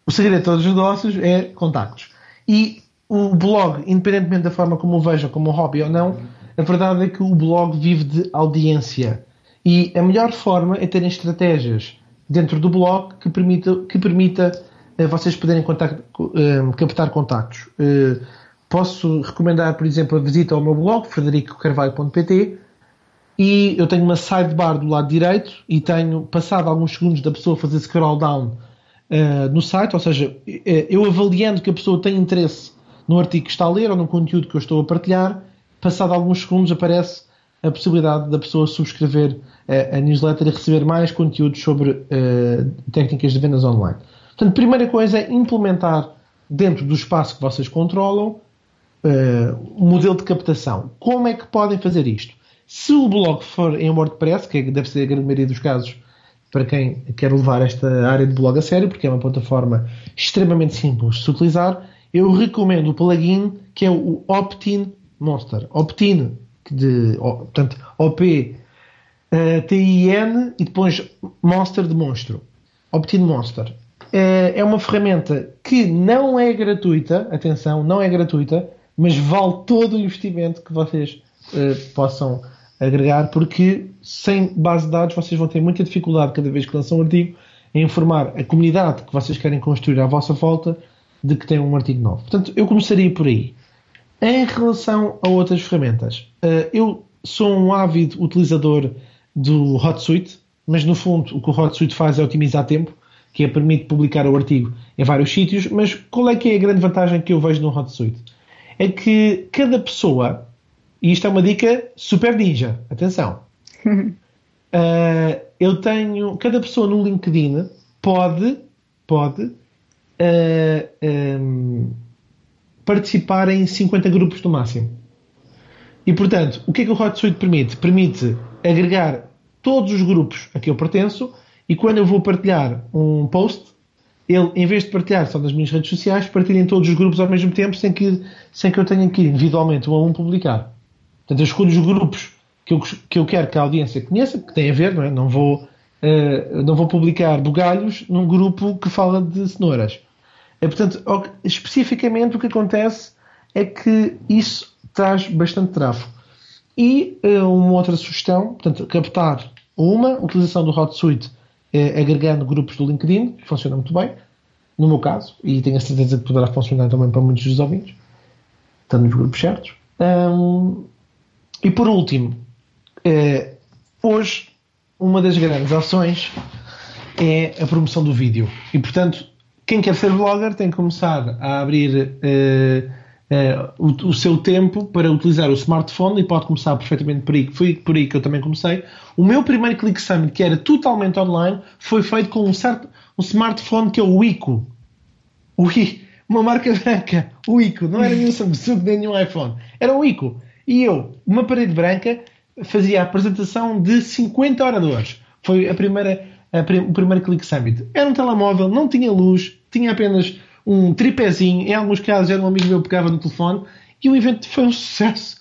o segredo de todos os negócios é contactos. E o blog, independentemente da forma como o vejam, como um hobby ou não, a verdade é que o blog vive de audiência. E a melhor forma é terem estratégias dentro do blog que permita, que permita uh, vocês poderem captar contactos. Uh, posso recomendar, por exemplo, a visita ao meu blog, fredericocarvalho.pt, e eu tenho uma sidebar do lado direito e tenho passado alguns segundos da pessoa fazer scroll down no site, ou seja, eu avaliando que a pessoa tem interesse no artigo que está a ler ou no conteúdo que eu estou a partilhar, passado alguns segundos aparece a possibilidade da pessoa subscrever a, a newsletter e receber mais conteúdos sobre uh, técnicas de vendas online. Portanto, primeira coisa é implementar dentro do espaço que vocês controlam uh, modelo de captação. Como é que podem fazer isto? Se o blog for em WordPress, que deve ser a grande maioria dos casos para quem quer levar esta área de blog a sério, porque é uma plataforma extremamente simples de se utilizar, eu recomendo o plugin que é o Opt-in Monster. Opt-in, de, portanto, OP, uh, T-I-N e depois Monster de monstro. Opt-in Monster. Uh, é uma ferramenta que não é gratuita, atenção, não é gratuita, mas vale todo o investimento que vocês uh, possam agregar, porque sem base de dados vocês vão ter muita dificuldade cada vez que lançam um artigo em informar a comunidade que vocês querem construir à vossa volta de que tem um artigo novo. Portanto, eu começaria por aí. Em relação a outras ferramentas, eh, eu sou um ávido utilizador do HotSuite, mas no fundo o que o HotSuite faz é otimizar tempo, que é permite publicar o artigo em vários sítios, mas qual é que é a grande vantagem que eu vejo no HotSuite? É que cada pessoa, e isto é uma dica super ninja, atenção, uh, eu tenho, cada pessoa no LinkedIn pode, pode uh, um, participar em 50 grupos no máximo. E portanto, o que é que o HotSuite permite? Permite agregar todos os grupos a que eu pertenço e quando eu vou partilhar um post, ele, em vez de partilhar só nas minhas redes sociais, partilha em todos os grupos ao mesmo tempo sem que, sem que eu tenha que individualmente um a um publicar. Portanto, eu escolho os grupos que eu, que eu quero que a audiência conheça, que tem a ver, não é? Não vou, uh, não vou publicar bugalhos num grupo que fala de cenouras. É, portanto, especificamente o que acontece é que isso traz bastante tráfego. E uh, uma outra sugestão, portanto, captar uma, utilização do HotSuite uh, agregando grupos do LinkedIn, que funciona muito bem, no meu caso, e tenho a certeza que poderá funcionar também para muitos dos ouvintes, estando nos grupos certos. Um, e por último, uh, hoje, uma das grandes ações é a promoção do vídeo. E, portanto, quem quer ser blogger tem que começar a abrir uh, uh, o, o, seu tempo para utilizar o smartphone e pode começar perfeitamente por aí. Foi por aí que eu também comecei. O meu primeiro Click Summit, que era totalmente online, foi feito com um, certo, um smartphone que é o Ico. I, uma marca branca. O Ico. Não era nenhum Samsung nem nenhum iPhone. Era o Ico. E eu, uma parede branca, fazia a apresentação de 50 oradores. Foi a primeira, a, o primeiro Click Summit. Era um telemóvel, não tinha luz, tinha apenas um tripézinho, em alguns casos era um amigo meu que pegava no telefone, e o evento foi um sucesso.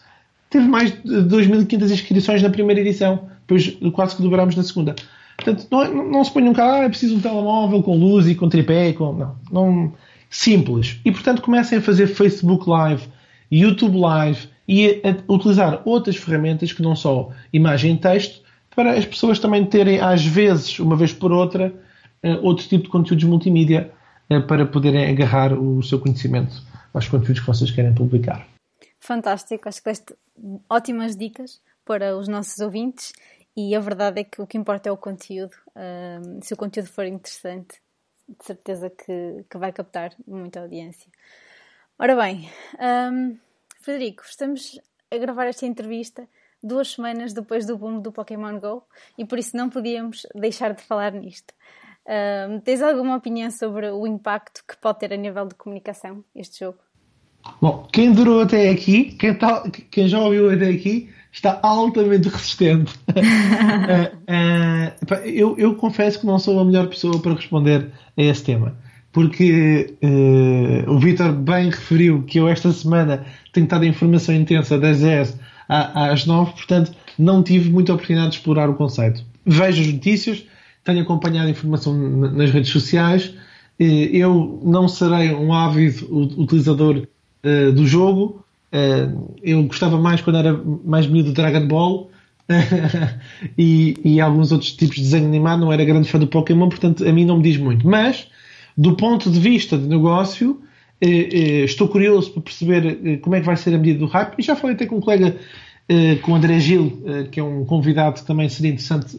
Teve mais de 2.500 inscrições na primeira edição, depois quase que dobrámos na segunda. Portanto, não, não se ponham cá, ah, é preciso um telemóvel com luz e com tripé, com... Não, não, simples. E portanto comecem a fazer Facebook Live, YouTube Live e a, a utilizar outras ferramentas que não só imagem e texto, para as pessoas também terem, às vezes, uma vez por outra, uh, outro tipo de conteúdos multimídia eh, para poderem agarrar o seu conhecimento aos conteúdos que vocês querem publicar. Fantástico, acho que deste ótimas dicas para os nossos ouvintes e a verdade é que o que importa é o conteúdo. Se o conteúdo for interessante, de certeza que, que vai captar muita audiência. Ora bem, um, Frederico, estamos a gravar esta entrevista duas semanas depois do boom do Pokémon Go e por isso não podíamos deixar de falar nisto. Uh, tens alguma opinião sobre o impacto que pode ter a nível de comunicação este jogo? Bom, quem durou até aqui, quem, tá, quem já ouviu até aqui, está altamente resistente. uh, uh, eu, eu, confesso que não sou a melhor pessoa para responder a esse tema, porque uh, o Vitor bem referiu que eu esta semana tenho estado em informação intensa das 10 às 9, portanto não tive muita oportunidade de explorar o conceito. Vejo as notícias, tenho acompanhado a informação nas redes sociais. Eu não serei um ávido utilizador uh, do jogo. Uh, eu gostava mais quando era mais miúdo do Dragon Ball. e, e alguns outros tipos de desenho animado, não era grande fã do Pokémon, portanto a mim não me diz muito. Mas, do ponto de vista de negócio, eh, eh, estou curioso para perceber eh, como é que vai ser a medida do hype. E já falei até com um colega, com o André Gil, que é um convidado que também seria interessante.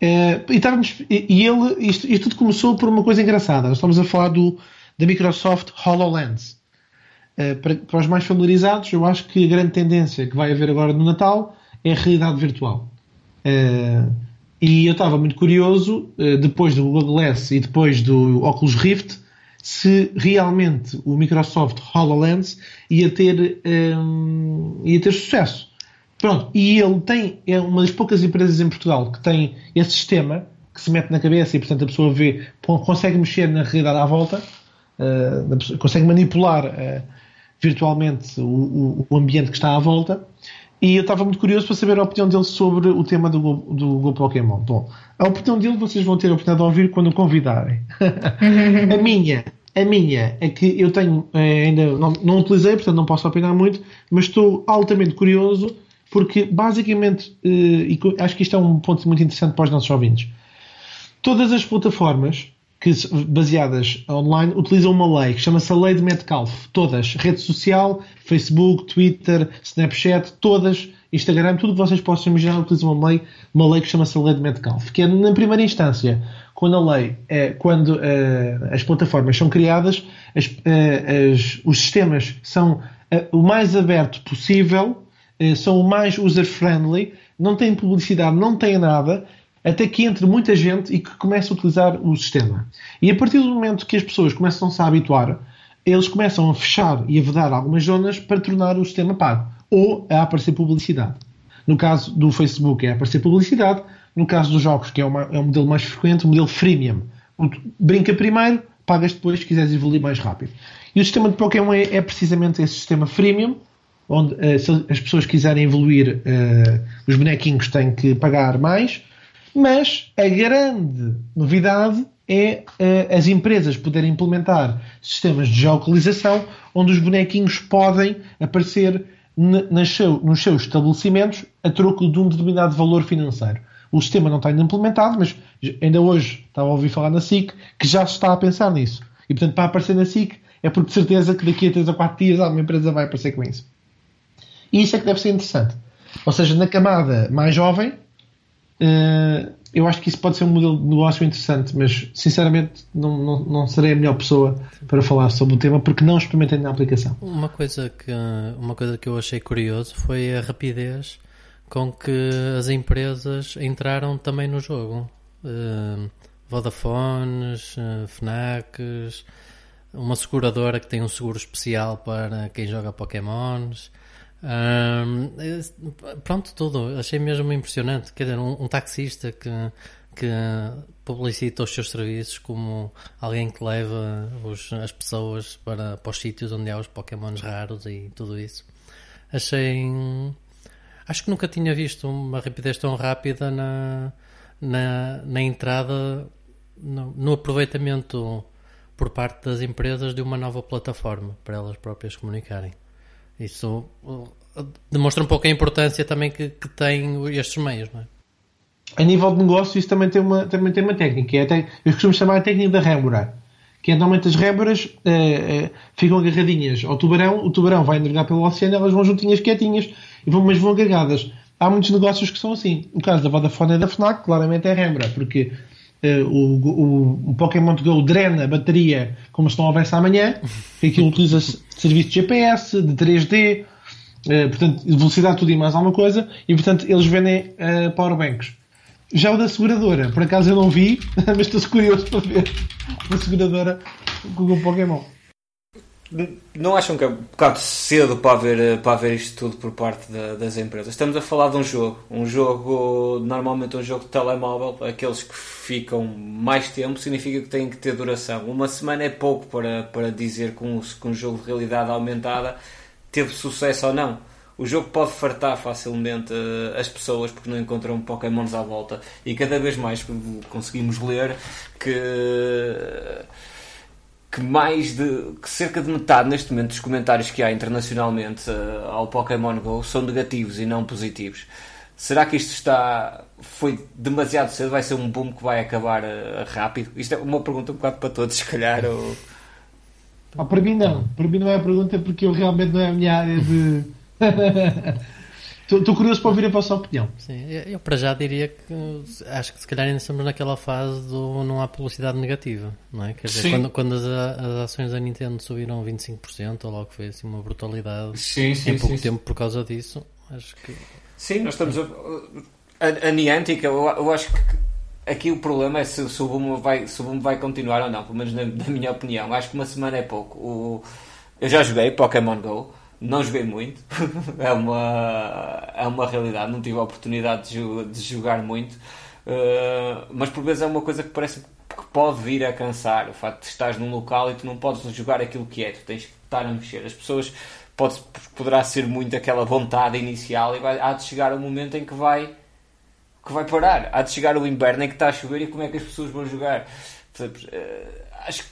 E, estávamos, e ele, isto, isto tudo começou por uma coisa engraçada. Nós estamos a falar do, da Microsoft HoloLens. Para, para os mais familiarizados, eu acho que a grande tendência que vai haver agora no Natal é a realidade virtual. e eu estava muito curioso, depois do Google Glass e depois do Oculus Rift, se realmente o Microsoft HoloLens ia ter, um, ia ter sucesso. Pronto, e ele tem, é uma das poucas empresas em Portugal que tem esse sistema que se mete na cabeça e, portanto, a pessoa vê, consegue mexer na realidade à volta, uh, consegue manipular uh, virtualmente o, o, ambiente que está à volta. E eu estava muito curioso para saber a opinião dele sobre o tema do, do, do Pokémon. Bom, a opinião dele vocês vão ter a oportunidade de ouvir quando o convidarem. a minha a minha é que eu tenho, eh, ainda não, não utilizei, portanto não posso opinar muito, mas estou altamente curioso porque basicamente, eh, e acho que isto é um ponto muito interessante para os nossos ouvintes, todas as plataformas que, baseadas online utilizam uma lei que chama-se a Lei de Metcalfe. Todas, rede social, Facebook, Twitter, Snapchat, todas, Instagram, tudo que vocês possam imaginar utilizam uma lei, uma lei que chama-se a Lei de Metcalfe, que é, na primeira instância, quando a lei, é, quando uh, as plataformas são criadas, as, uh, as, os sistemas são o mais aberto possível, são o mais user-friendly, não têm publicidade, não têm nada, até que entre muita gente e que comece a utilizar o sistema. E a partir do momento que as pessoas começam-se a habituar, eles começam a fechar e a vedar algumas zonas para tornar o sistema pago ou a aparecer publicidade. No caso do Facebook é aparecer publicidade, no caso dos jogos, que é, uma, é um modelo mais frequente, o modelo freemium. Brinca primeiro, pagas depois se quiseres evoluir mais rápido. E o sistema de Pokémon é, é precisamente esse sistema freemium, onde uh, se as pessoas quiserem evoluir, uh, os bonequinhos têm que pagar mais, mas a grande novidade é uh, as empresas poderem implementar sistemas de geolocalização onde os bonequinhos podem aparecer seu, nos seus estabelecimentos a troco de um determinado valor financeiro. O sistema não está ainda implementado, mas ainda hoje estava a ouvir falar na SIC que já se está a pensar nisso. E portanto, para aparecer na SIC, é porque de certeza que daqui a 3 ou 4 dias alguma empresa vai aparecer com isso. E isso é que deve ser interessante. Ou seja, na camada mais jovem, uh, eu acho que isso pode ser um modelo de negócio interessante, mas sinceramente não, não, não serei a melhor pessoa para falar sobre o tema porque não experimentei na aplicação. Uma coisa que, uma coisa que eu achei curioso foi a rapidez com que as empresas entraram também no jogo. Uh, Vodafones, uh, Fnacs, uma seguradora que tem um seguro especial para quem joga Pokémons. Uh, pronto, tudo. Achei mesmo impressionante. Quer dizer, um, um taxista que, que publicita os seus serviços como alguém que leva os, as pessoas para, para os sítios onde há os Pokémons raros e tudo isso. Achei Acho que nunca tinha visto uma rapidez tão rápida na, na, na entrada, no, no, aproveitamento por parte das empresas de uma nova plataforma para elas próprias comunicarem. Isso uh, demonstra um pouco a importância também que, que têm estes meios, não é? A nível de negócio, isso também tem uma, também tem uma técnica. É até, eu costumo chamar a técnica da rémora. Que é normalmente as rémoras eh, eh, ficam agarradinhas ao tubarão, o tubarão vai navegar pelo oceano, elas vão juntinhas quietinhas vão, mas vão agregadas. Há muitos negócios que são assim. O caso da Vodafone e da FNAC, claramente é Rembra, porque uh, o, o, o, Pokémon Go drena a bateria como se não houvesse amanhã, que aquilo utiliza serviço de GPS, de 3D, uh, eh, portanto, velocidade, tudo e mais alguma coisa, e portanto eles vendem uh, powerbanks. Já o da seguradora, por acaso eu não vi, mas estou curioso para ver a seguradora com o Pokémon. Não acham que é um bocado cedo para haver, para haver isto tudo por parte da, das empresas? Estamos a falar de um jogo, um jogo, normalmente um jogo de telemóvel, aqueles que ficam mais tempo, significa que têm que ter duração. Uma semana é pouco para, para dizer que um, que um jogo de realidade aumentada teve sucesso ou não. O jogo pode fartar facilmente uh, as pessoas porque não encontram Pokémons à volta e cada vez mais conseguimos ler que. Que mais de que cerca de metade neste momento dos comentários que há internacionalmente uh, ao Pokémon Go são negativos e não positivos. Será que isto está foi demasiado cedo? Vai ser um boom que vai acabar uh, rápido? Isto é uma pergunta um bocado para todos, se calhar. Ou... Ah, para mim não. Para mim não é a pergunta porque eu realmente não é a minha área de. Estou curioso para ouvir a vossa opinião. Sim, eu para já diria que acho que se calhar ainda estamos naquela fase do não há publicidade negativa, não é? Quer dizer, sim. quando, quando as, as, ações da Nintendo subiram 25%, ou logo foi assim uma brutalidade sim, sim, em pouco tempo por causa disso, acho que. Sim, nós estamos a, a, a Niantic, eu, eu acho que aqui o problema é se, se, o boom vai, se o boom vai continuar ou não, pelo menos na, na minha opinião. Acho que uma semana é pouco. O, eu já joguei Pokémon GO não joguei muito, é, uma, é uma realidade, não tive a oportunidade de, de jogar muito, uh, mas por vezes é uma coisa que parece que pode vir a cansar. O facto de estás num local e tu não podes jogar aquilo que é, tu tens que estar a mexer. As pessoas pode, poderá ser muito aquela vontade inicial e vai, há de chegar um momento em que vai que vai parar. Há de chegar o inverno em que está a chover e como é que as pessoas vão jogar? Uh, acho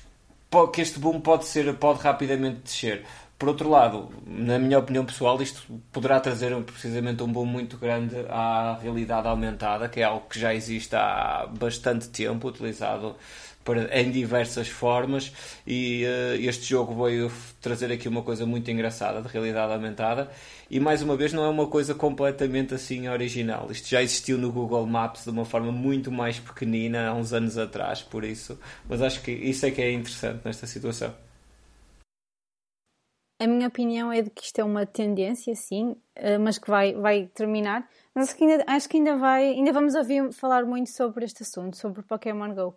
que este boom pode ser pode rapidamente descer. Por outro lado, na minha opinião pessoal, isto poderá trazer precisamente um boom muito grande à realidade aumentada, que é algo que já existe há bastante tempo, utilizado para, em diversas formas, e uh, este jogo veio trazer aqui uma coisa muito engraçada de realidade aumentada. E mais uma vez, não é uma coisa completamente assim original. Isto já existiu no Google Maps de uma forma muito mais pequenina há uns anos atrás, por isso. Mas acho que isso é que é interessante nesta situação. A minha opinião é de que isto é uma tendência, sim, eh, mas que vai, vai terminar. Mas acho que, ainda, acho que ainda, vai, ainda vamos ouvir falar muito sobre este assunto, sobre Pokémon Go.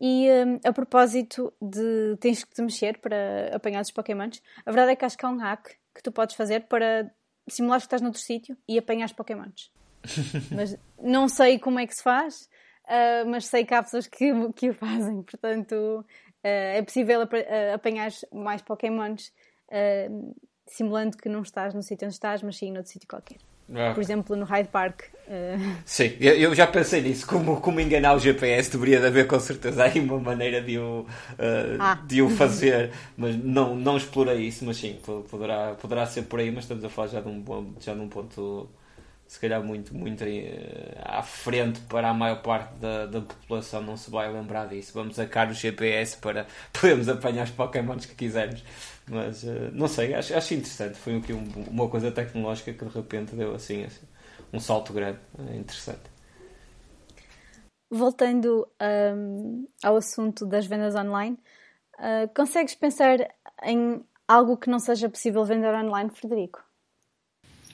E um, eh, a propósito de tens que te mexer para apanhar os Pokémons, a verdade é que acho que há um hack que tu podes fazer para simular que estás noutro sítio e apanhar os Pokémons. mas não sei como é que se faz, uh, mas sei que há pessoas que, que o fazem. Portanto, uh, é possível ap apanhar mais Pokémons uh, simulando que não estás no sítio onde estás, mas sim noutro sítio qualquer. Ah. Por exemplo, no Hyde Park. Uh... Sim, eu, já pensei nisso. Como, como enganar o GPS, deveria de haver com certeza aí uma maneira de o, uh, ah. de o fazer, mas não, não explorei isso. Mas sim, poderá, poderá ser por aí. Mas estamos a falar já de um, já de um ponto, se calhar, muito, muito à frente para a maior parte da, da população. Não se vai lembrar disso. Vamos sacar o GPS para podermos apanhar os Pokémons que quisermos. Mas uh, não sei, acho, acho interessante. Foi aqui um, uma coisa tecnológica que de repente deu assim, assim um salto grande. É interessante. Voltando um, ao assunto das vendas online, uh, consegues pensar em algo que não seja possível vender online, Frederico?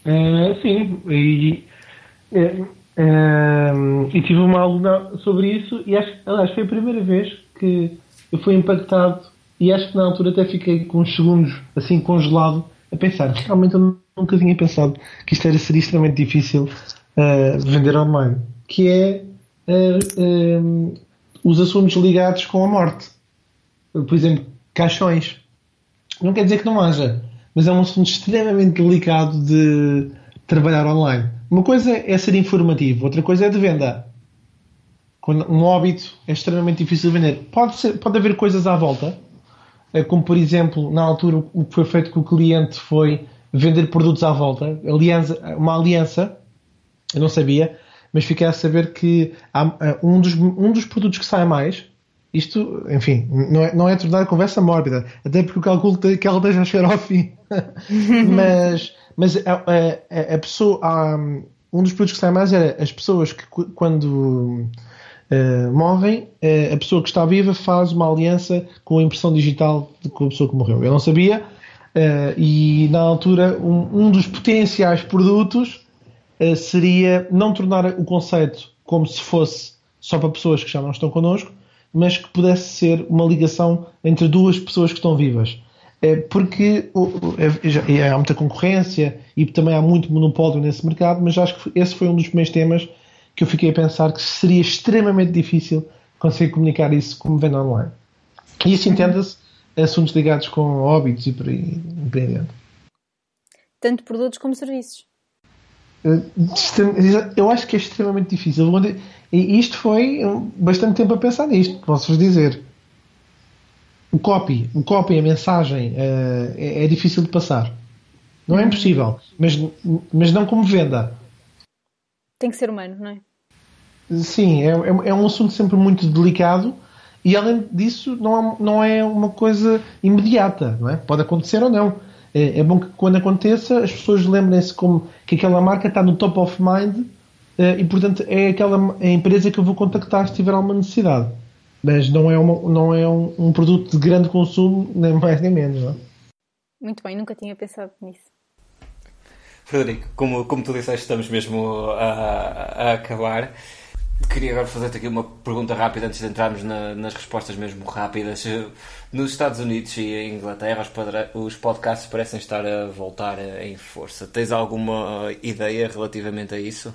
Uh, sim, e, uh, e tive uma aula sobre isso e acho, aliás, foi a primeira vez que eu fui impactado e acho que na altura até fiquei com uns segundos assim congelado a pensar. Realmente eu nunca tinha pensado que isto era, seria extremamente difícil uh, vender online. Que é uh, os assuntos ligados com a morte. Por exemplo, caixões. Não quer dizer que não haja, mas é um assunto extremamente delicado de trabalhar online. Uma coisa é ser informativo, outra coisa é de venda. Quando um óbito é extremamente difícil de vender. Pode, ser, pode haver coisas à volta, como por exemplo, na altura o que foi feito com o cliente foi vender produtos à volta, aliança, uma aliança, eu não sabia, mas fiquei a saber que eh, um, dos, um dos produtos que sai mais, isto, enfim, não é, não é tornar a conversa mórbida, até porque eu calculo que ela esteja a chegar ao fim, mas, mas a, a, a pessoa, um dos produtos que sai mais era as pessoas que quando uh, morrem, uh, a pessoa que está viva faz uma aliança com a impressão digital de, com a pessoa que morreu. Eu não sabia, uh, e na altura, um, um dos potenciais produtos seria não tornar o conceito como se fosse só para pessoas que já não estão connosco, mas que pudesse ser uma ligação entre duas pessoas que estão vivas. Porque é, há muita concorrência e também há muito monopólio nesse mercado, mas acho que esse foi um dos primeiros temas que eu fiquei a pensar que seria extremamente difícil conseguir comunicar isso como venda online. E isso entenda-se assuntos ligados com óbitos e por aí empreendendo. Tanto produtos como serviços. Eh, eu acho que é extremamente difícil. E isto foi bastante tempo a pensar nisto, posso-vos dizer. O copy, o copy, a mensagem, eh, é, é difícil de passar. Não é impossível, mas, mas não como venda. Tem que ser humano, não é? Sim, é, é, é um assunto sempre muito delicado e além disso não é, não é uma coisa imediata, não é? Pode acontecer ou não. É, é bom que quando aconteça as pessoas lembrem-se como que aquela marca está no top of mind eh, e portanto é aquela é a empresa que eu vou contactar se tiver alguma necessidade. Mas não é, uma, não é um, um produto de grande consumo, nem mais nem menos. Não é? Muito bem, nunca tinha pensado nisso. Frederico, como, como tu disseste, estamos mesmo a, a acabar. Queria agora fazer-te aqui uma pergunta rápida antes de entrarmos na, nas respostas mesmo rápidas. Nos Estados Unidos e em Inglaterra os, padre, os podcasts parecem estar a voltar em força. Tens alguma ideia relativamente a isso?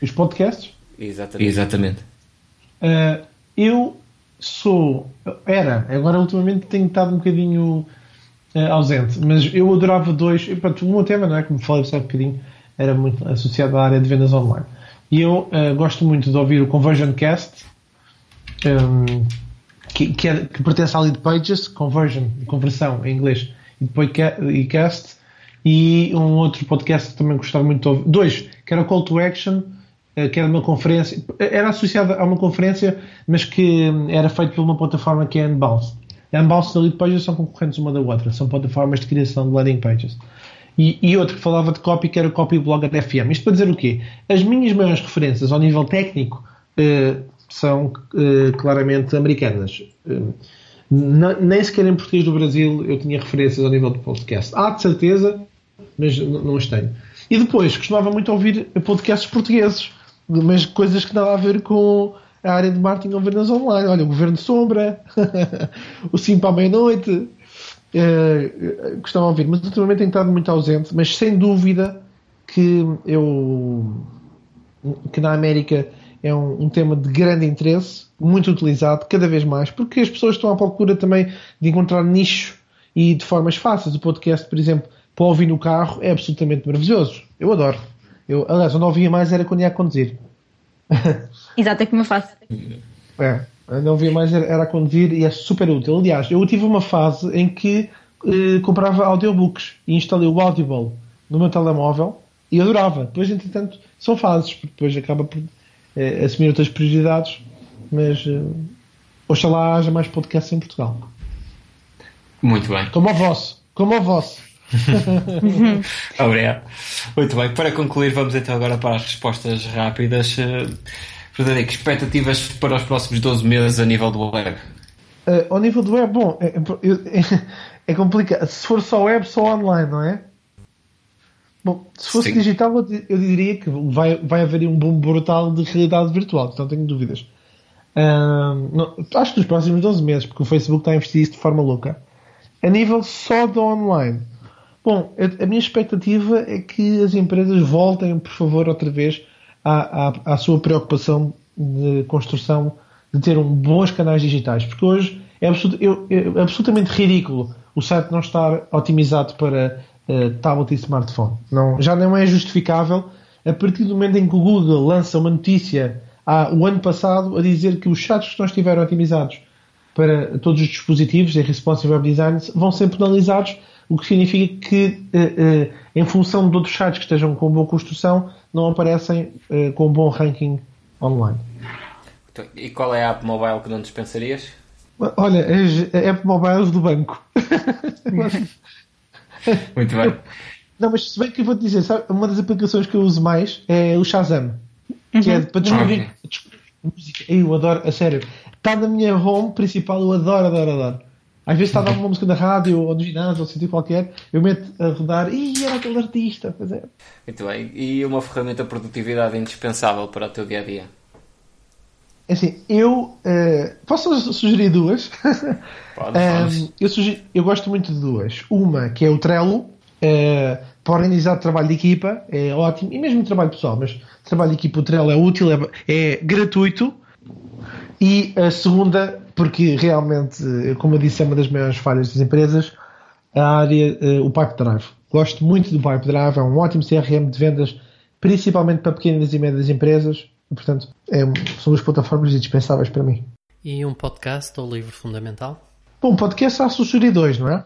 Os podcasts? Exatamente. Exatamente. Uh, eu sou. Era, agora ultimamente tenho estado um bocadinho uh, ausente, mas eu adorava dois. E, pronto, o meu tema, não é? Como falei há um bocadinho, era muito associado à área de vendas online. E eu uh, gosto muito de ouvir o Conversion Cast, um, que, que, é, que, pertence à Lead Pages, Conversion, conversão em inglês, e depois e Cast, e um outro podcast que também gostava muito de ouvir. Dois, que era o Call to Action, uh, que era uma conferência, era associada a uma conferência, mas que um, era feito por uma plataforma que é Unbounce. A Unbounce e Lead são concorrentes uma da outra, são plataformas de criação de landing pages. E, e, outro que falava de copy, que era o Copy Blogger FM. Isto para dizer o quê? As minhas maiores referências ao nível técnico uh, são uh, claramente americanas. Uh, nem sequer em português do Brasil eu tinha referências ao nível do podcast. Há de certeza, mas não as tenho. E depois, costumava muito ouvir podcasts portugueses, mas coisas que nada a ver com a área de marketing ou vendas online. Olha, o Governo Sombra, o Sim para a Meia-Noite, uh, de ouvir, mas ultimamente tenho estado muito ausente, mas sem dúvida que eu que na América é um, um, tema de grande interesse, muito utilizado, cada vez mais, porque as pessoas estão à procura também de encontrar nicho e de formas fáceis. O podcast, por exemplo, para ouvir no carro é absolutamente maravilhoso. Eu adoro. Eu, aliás, onde ouvia mais era quando ia a conduzir. Exato, é como eu faço. É. Não via mais, era a conduzir e é super útil. Aliás, eu tive uma fase em que eh, comprava audiobooks e instalei o Audible no meu telemóvel e adorava. Depois, entretanto, são fases, porque depois acaba por eh, assumir outras prioridades, mas eh, oxalá haja mais podcasts em Portugal. Muito bem. Como o vosso. Como o vosso. Obrigado. Muito bem. Para concluir, vamos então agora para as respostas rápidas. Frederico, expectativas para os próximos 12 meses a nível do web? Uh, ao nível do web, bom, é, é, é, complicado. Se for só web, só online, não é? Bom, se fosse Sim. digital, eu diria que vai, vai haver um boom brutal de realidade virtual, não tenho dúvidas. Não, acho que nos próximos 12 meses, porque o Facebook está a investir isso de forma louca. A nível só do online, bom, a, a minha expectativa é que as empresas voltem, por favor, outra vez à, à, à sua preocupação de construção de ter um bons canais digitais, porque hoje é, absolut, é, absolutamente ridículo o site não estar otimizado para uh, tablet e smartphone. Não, já não é justificável. A partir do momento em que o Google lança uma notícia há, o ano passado a dizer que os sites que não estiveram otimizados para todos os dispositivos em Responsive Web Design vão ser penalizados, o que significa que, uh, uh, em função de outros sites que estejam com boa construção, não aparecem uh, com um bom ranking online. Então, e qual é a app mobile que não dispensarias? Olha, a app mobile do banco. Muito bem. Não, mas se bem que eu vou te dizer, sabe, uma das aplicações que eu uso mais é o Shazam, que é uhum. para descobrir, okay. música. Eu adoro, a sério. Está na minha home principal, eu adoro, adoro, adoro. Às vezes está a dar uma música na rádio ou no ginásio ou sítio qualquer, eu meto a rodar e era aquele artista. Pois é. Muito bem. E uma ferramenta de produtividade indispensável para o teu dia a dia? É assim, eu uh, posso sugerir duas. Pode, um, eu, sugiro, eu gosto muito de duas. Uma que é o Trello, uh, para organizar o trabalho de equipa, é ótimo, e mesmo o trabalho pessoal, mas trabalho de equipa, o Trello é útil, é, é gratuito. E a segunda porque realmente, como eu disse, é uma das maiores falhas das empresas, a área, uh, o Pipe Drive. Gosto muito do Pipe Drive, é um ótimo CRM de vendas, principalmente para pequenas e médias empresas, e, portanto, é, são duas plataformas indispensáveis para mim. E um podcast ou livro fundamental? Bom, podcast há sugerir dois, não é?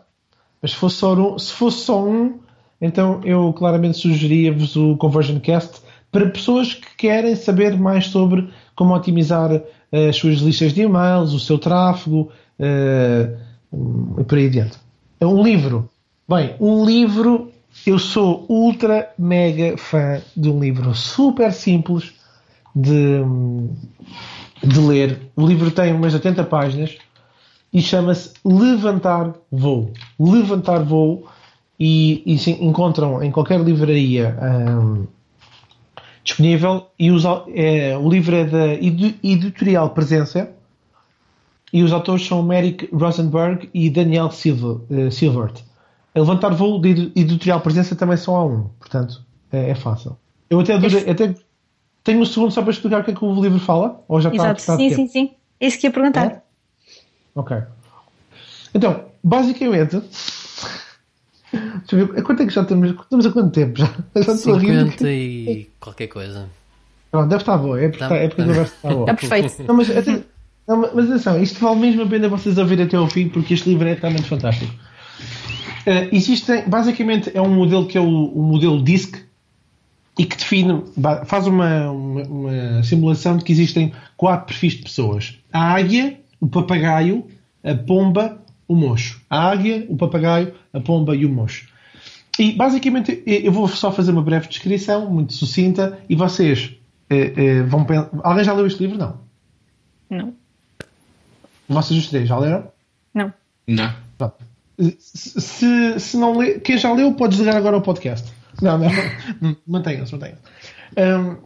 Mas se fosse só um, se fosse só um então eu claramente sugeria-vos o Conversion Cast, para pessoas que querem saber mais sobre como otimizar uh, as suas listas de e-mails, o seu tráfego uh, e por aí adiante. É um livro. Bem, um livro, eu sou ultra mega fã de um livro super simples de, de ler. O livro tem umas 80 páginas e chama-se Levantar Voo. Levantar Voo e, e encontram em qualquer livraria um, disponível e os, é, o livro é da editorial Presença e os autores são Merrick Rosenberg e Daniel Silver, uh, Silvert. A levantar voo de editorial Presença também só há um, portanto é, é fácil. Eu até, durei, até tenho um segundo só para explicar o que é que o livro fala? Ou já Exato, está, sim, sim, sim. É isso que ia perguntar. É? Ok. Então, basicamente. Deixa eu ver, quanto é que já estamos? Estamos a quanto tempo já? já 50 e qualquer coisa. Pronto, deve estar boa. É porque, tá, é porque a conversa está boa. Está perfeito. Não, mas, não, mas atenção, isto vale mesmo a pena vocês ouvirem até ao fim porque este livro é realmente fantástico. Uh, existem, basicamente, é um modelo que é o, o modelo DISC e que define, faz uma, uma, uma simulação de que existem quatro perfis de pessoas: a águia, o papagaio, a pomba, o mocho. A águia, o papagaio, a pomba e o mocho. E basicamente eu vou só fazer uma breve descrição, muito sucinta, e vocês eh, eh, vão pensar. Alguém já leu este livro? Não. Não. Vocês os três já leram? Não. Não. Se, se não lê, quem já leu pode desligar agora o podcast. Não, não. Mantenham-se, mantenham-se. Um,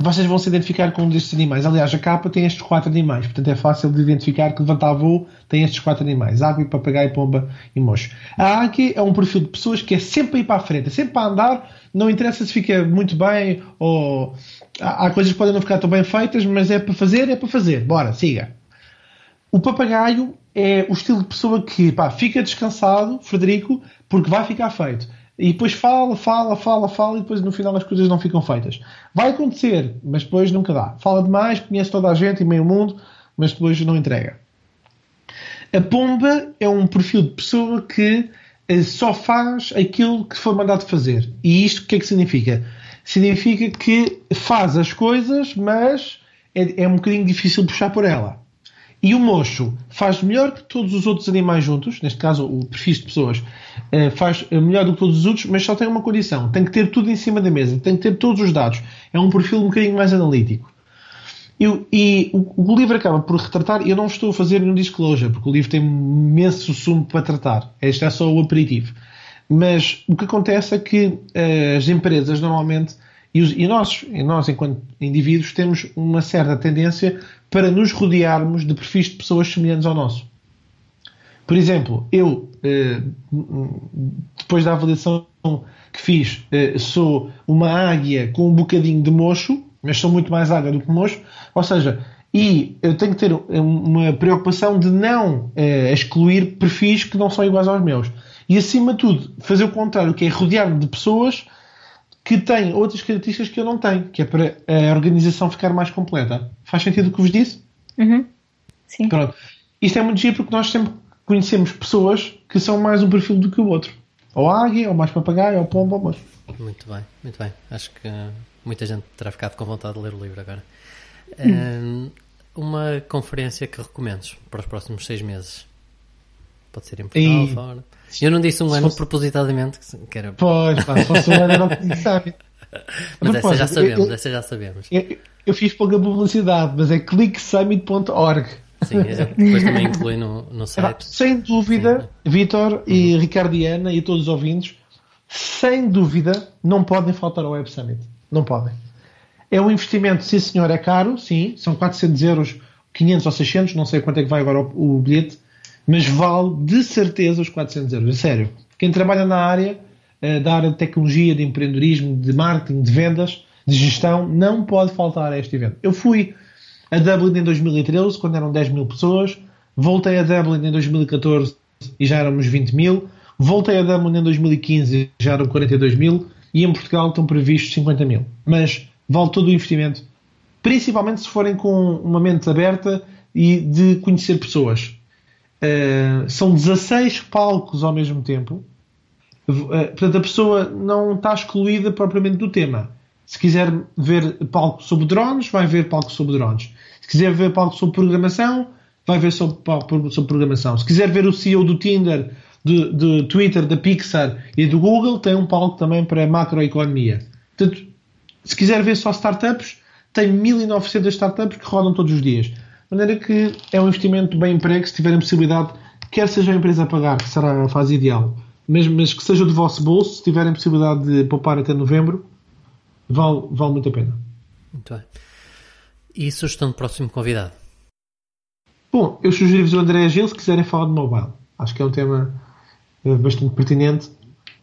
vocês vão se identificar com um destes animais. Aliás, a capa tem estes quatro animais, portanto é fácil de identificar que levantar voo tem estes quatro animais: águia, papagaio, pomba e mocho. A águia é um perfil de pessoas que é sempre a ir para a frente, é sempre para andar, não interessa se fica muito bem ou há coisas que podem não ficar tão bem feitas, mas é para fazer, é para fazer. Bora, siga. O papagaio é o estilo de pessoa que pá, fica descansado, Frederico, porque vai ficar feito. E depois fala, fala, fala, fala e depois no final as coisas não ficam feitas. Vai acontecer, mas depois nunca dá. Fala demais, conhece toda a gente e meio mundo, mas depois não entrega. A pomba é um perfil de pessoa que eh, só faz aquilo que for mandado fazer. E isto o que é que significa? Significa que faz as coisas, mas é, é um bocadinho difícil puxar por ela. E o mocho faz melhor que todos os outros animais juntos, neste caso o perfil de pessoas, eh, faz melhor do que todos os outros, mas só tem uma condição: tem que ter tudo em cima da mesa, tem que ter todos os dados. É um perfil um bocadinho mais analítico. E, e o, o, livro acaba por retratar, eu não estou a fazer nenhum disclosure, porque o livro tem imenso sumo para tratar. Este é só o aperitivo. Mas o que acontece é que uh, as empresas normalmente, e nós, enquanto indivíduos, temos uma certa tendência para nos rodearmos de perfis de pessoas semelhantes ao nosso. Por exemplo, eu, eh, depois da avaliação que fiz, eh, sou uma águia com um bocadinho de mocho, mas sou muito mais águia do que mocho, ou seja, e eu tenho que ter uma preocupação de não eh, excluir perfis que não são iguais aos meus. E acima de tudo, fazer o contrário, que é rodear-me de pessoas que têm outras características que eu não tenho, que é para a organização ficar mais completa. Faz sentido o que vos disse? Uhum. Sim. Pronto. Isto é muito giro porque nós sempre conhecemos pessoas que são mais um perfil do que o outro. Ou águia, ou mais papagaio, ou pombo, ou moço. Muito bem, muito bem. Acho que muita gente terá ficado com vontade de ler o livro agora. Hum. Um, uma conferência que recomendes para os próximos seis meses? Pode ser em Portugal, e... fora. Eu não disse um ano fosse... propositadamente, que era... Pois, pá, se fosse um ano era o que sabe. Mas essa já sabemos, eu, essa já sabemos. Eu, eu fiz pouca publicidade, mas é clicksummit.org. Sim, depois também inclui no, no site. Sem dúvida, Vitor e uhum. Ricardiana e todos os ouvintes, sem dúvida, não podem faltar ao Web Summit. Não podem. É um investimento, sim senhor, é caro, sim, são 400 euros, 500 ou 600, não sei quanto é que vai agora o, o bilhete, mas vale de certeza os 400 euros. É sério. Quem trabalha na área, uh, da área de tecnologia, de empreendedorismo, de marketing, de vendas, de gestão, não pode faltar a este evento. Eu fui a Dublin em 2013, quando eram 10 mil pessoas, voltei a Dublin em 2014 e já éramos 20 mil, voltei a Dublin em 2015 e já eram 42 mil, e em Portugal estão previstos 50 mil. Mas vale todo o investimento, principalmente se forem com uma mente aberta e de conhecer pessoas. Uh, são 16 palcos ao mesmo tempo. Uh, portanto, a pessoa não está excluída propriamente do tema. Se quiser ver palco sobre drones, vai ver palco sobre drones. Se quiser ver palco sobre programação, vai ver sobre, sobre programação. Se quiser ver o CEO do Tinder, de, de Twitter, da Pixar e do Google, tem um palco também para macroeconomia. Portanto, se quiser ver só startups, tem 1900 startups que rodam todos os dias. De maneira que é um investimento bem emprego se tiverem possibilidade, quer seja a empresa a pagar, que será a fase ideal, mas, mas que seja do vosso bolso, se tiverem possibilidade de poupar até novembro, vale, vale muito a pena. Muito bem. E sugestão do próximo convidado? Bom, eu sugiro-vos o André Gil se quiserem falar de mobile. Acho que é um tema eh, bastante pertinente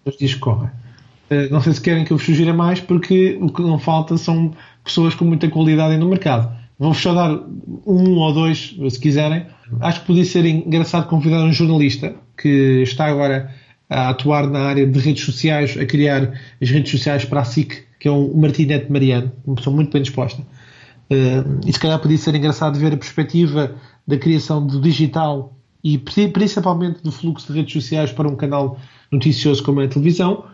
nos dias que correm. Eh, não sei se querem que eu vos sugira mais, porque o que não falta são pessoas com muita qualidade no mercado. Vou-vos só dar um ou dois, se quiserem. Acho que podia ser engraçado convidar um jornalista que está agora a atuar na área de redes sociais, a criar as redes sociais para a SIC, que é o Martinete Mariano, uma pessoa muito bem disposta. Uh, e se calhar podia ser engraçado ver a perspectiva da criação do digital e principalmente do fluxo de redes sociais para um canal noticioso como é a televisão.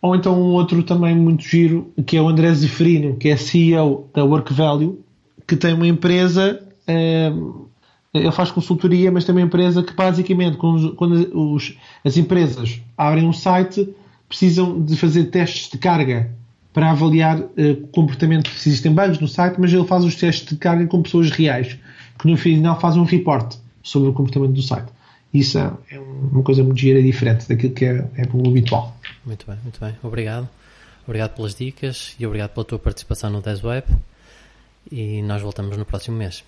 Ou então um outro também muito giro, que é o André Zeferino, que é CEO da Work Value, que tem uma empresa, uh, ele faz consultoria, mas tem uma empresa que basicamente, quando, quando os, as empresas abrem um site, precisam de fazer testes de carga para avaliar uh, comportamento, existem bugs no site, mas ele faz os testes de carga com pessoas reais, que no final fazem um report sobre o comportamento do site. Isso é, é uma coisa muito gira diferente daquilo que é, é o habitual. Muito bem, muito bem. Obrigado. Obrigado pelas dicas e obrigado pela tua participação no 10 Web. E nós voltamos no próximo mês.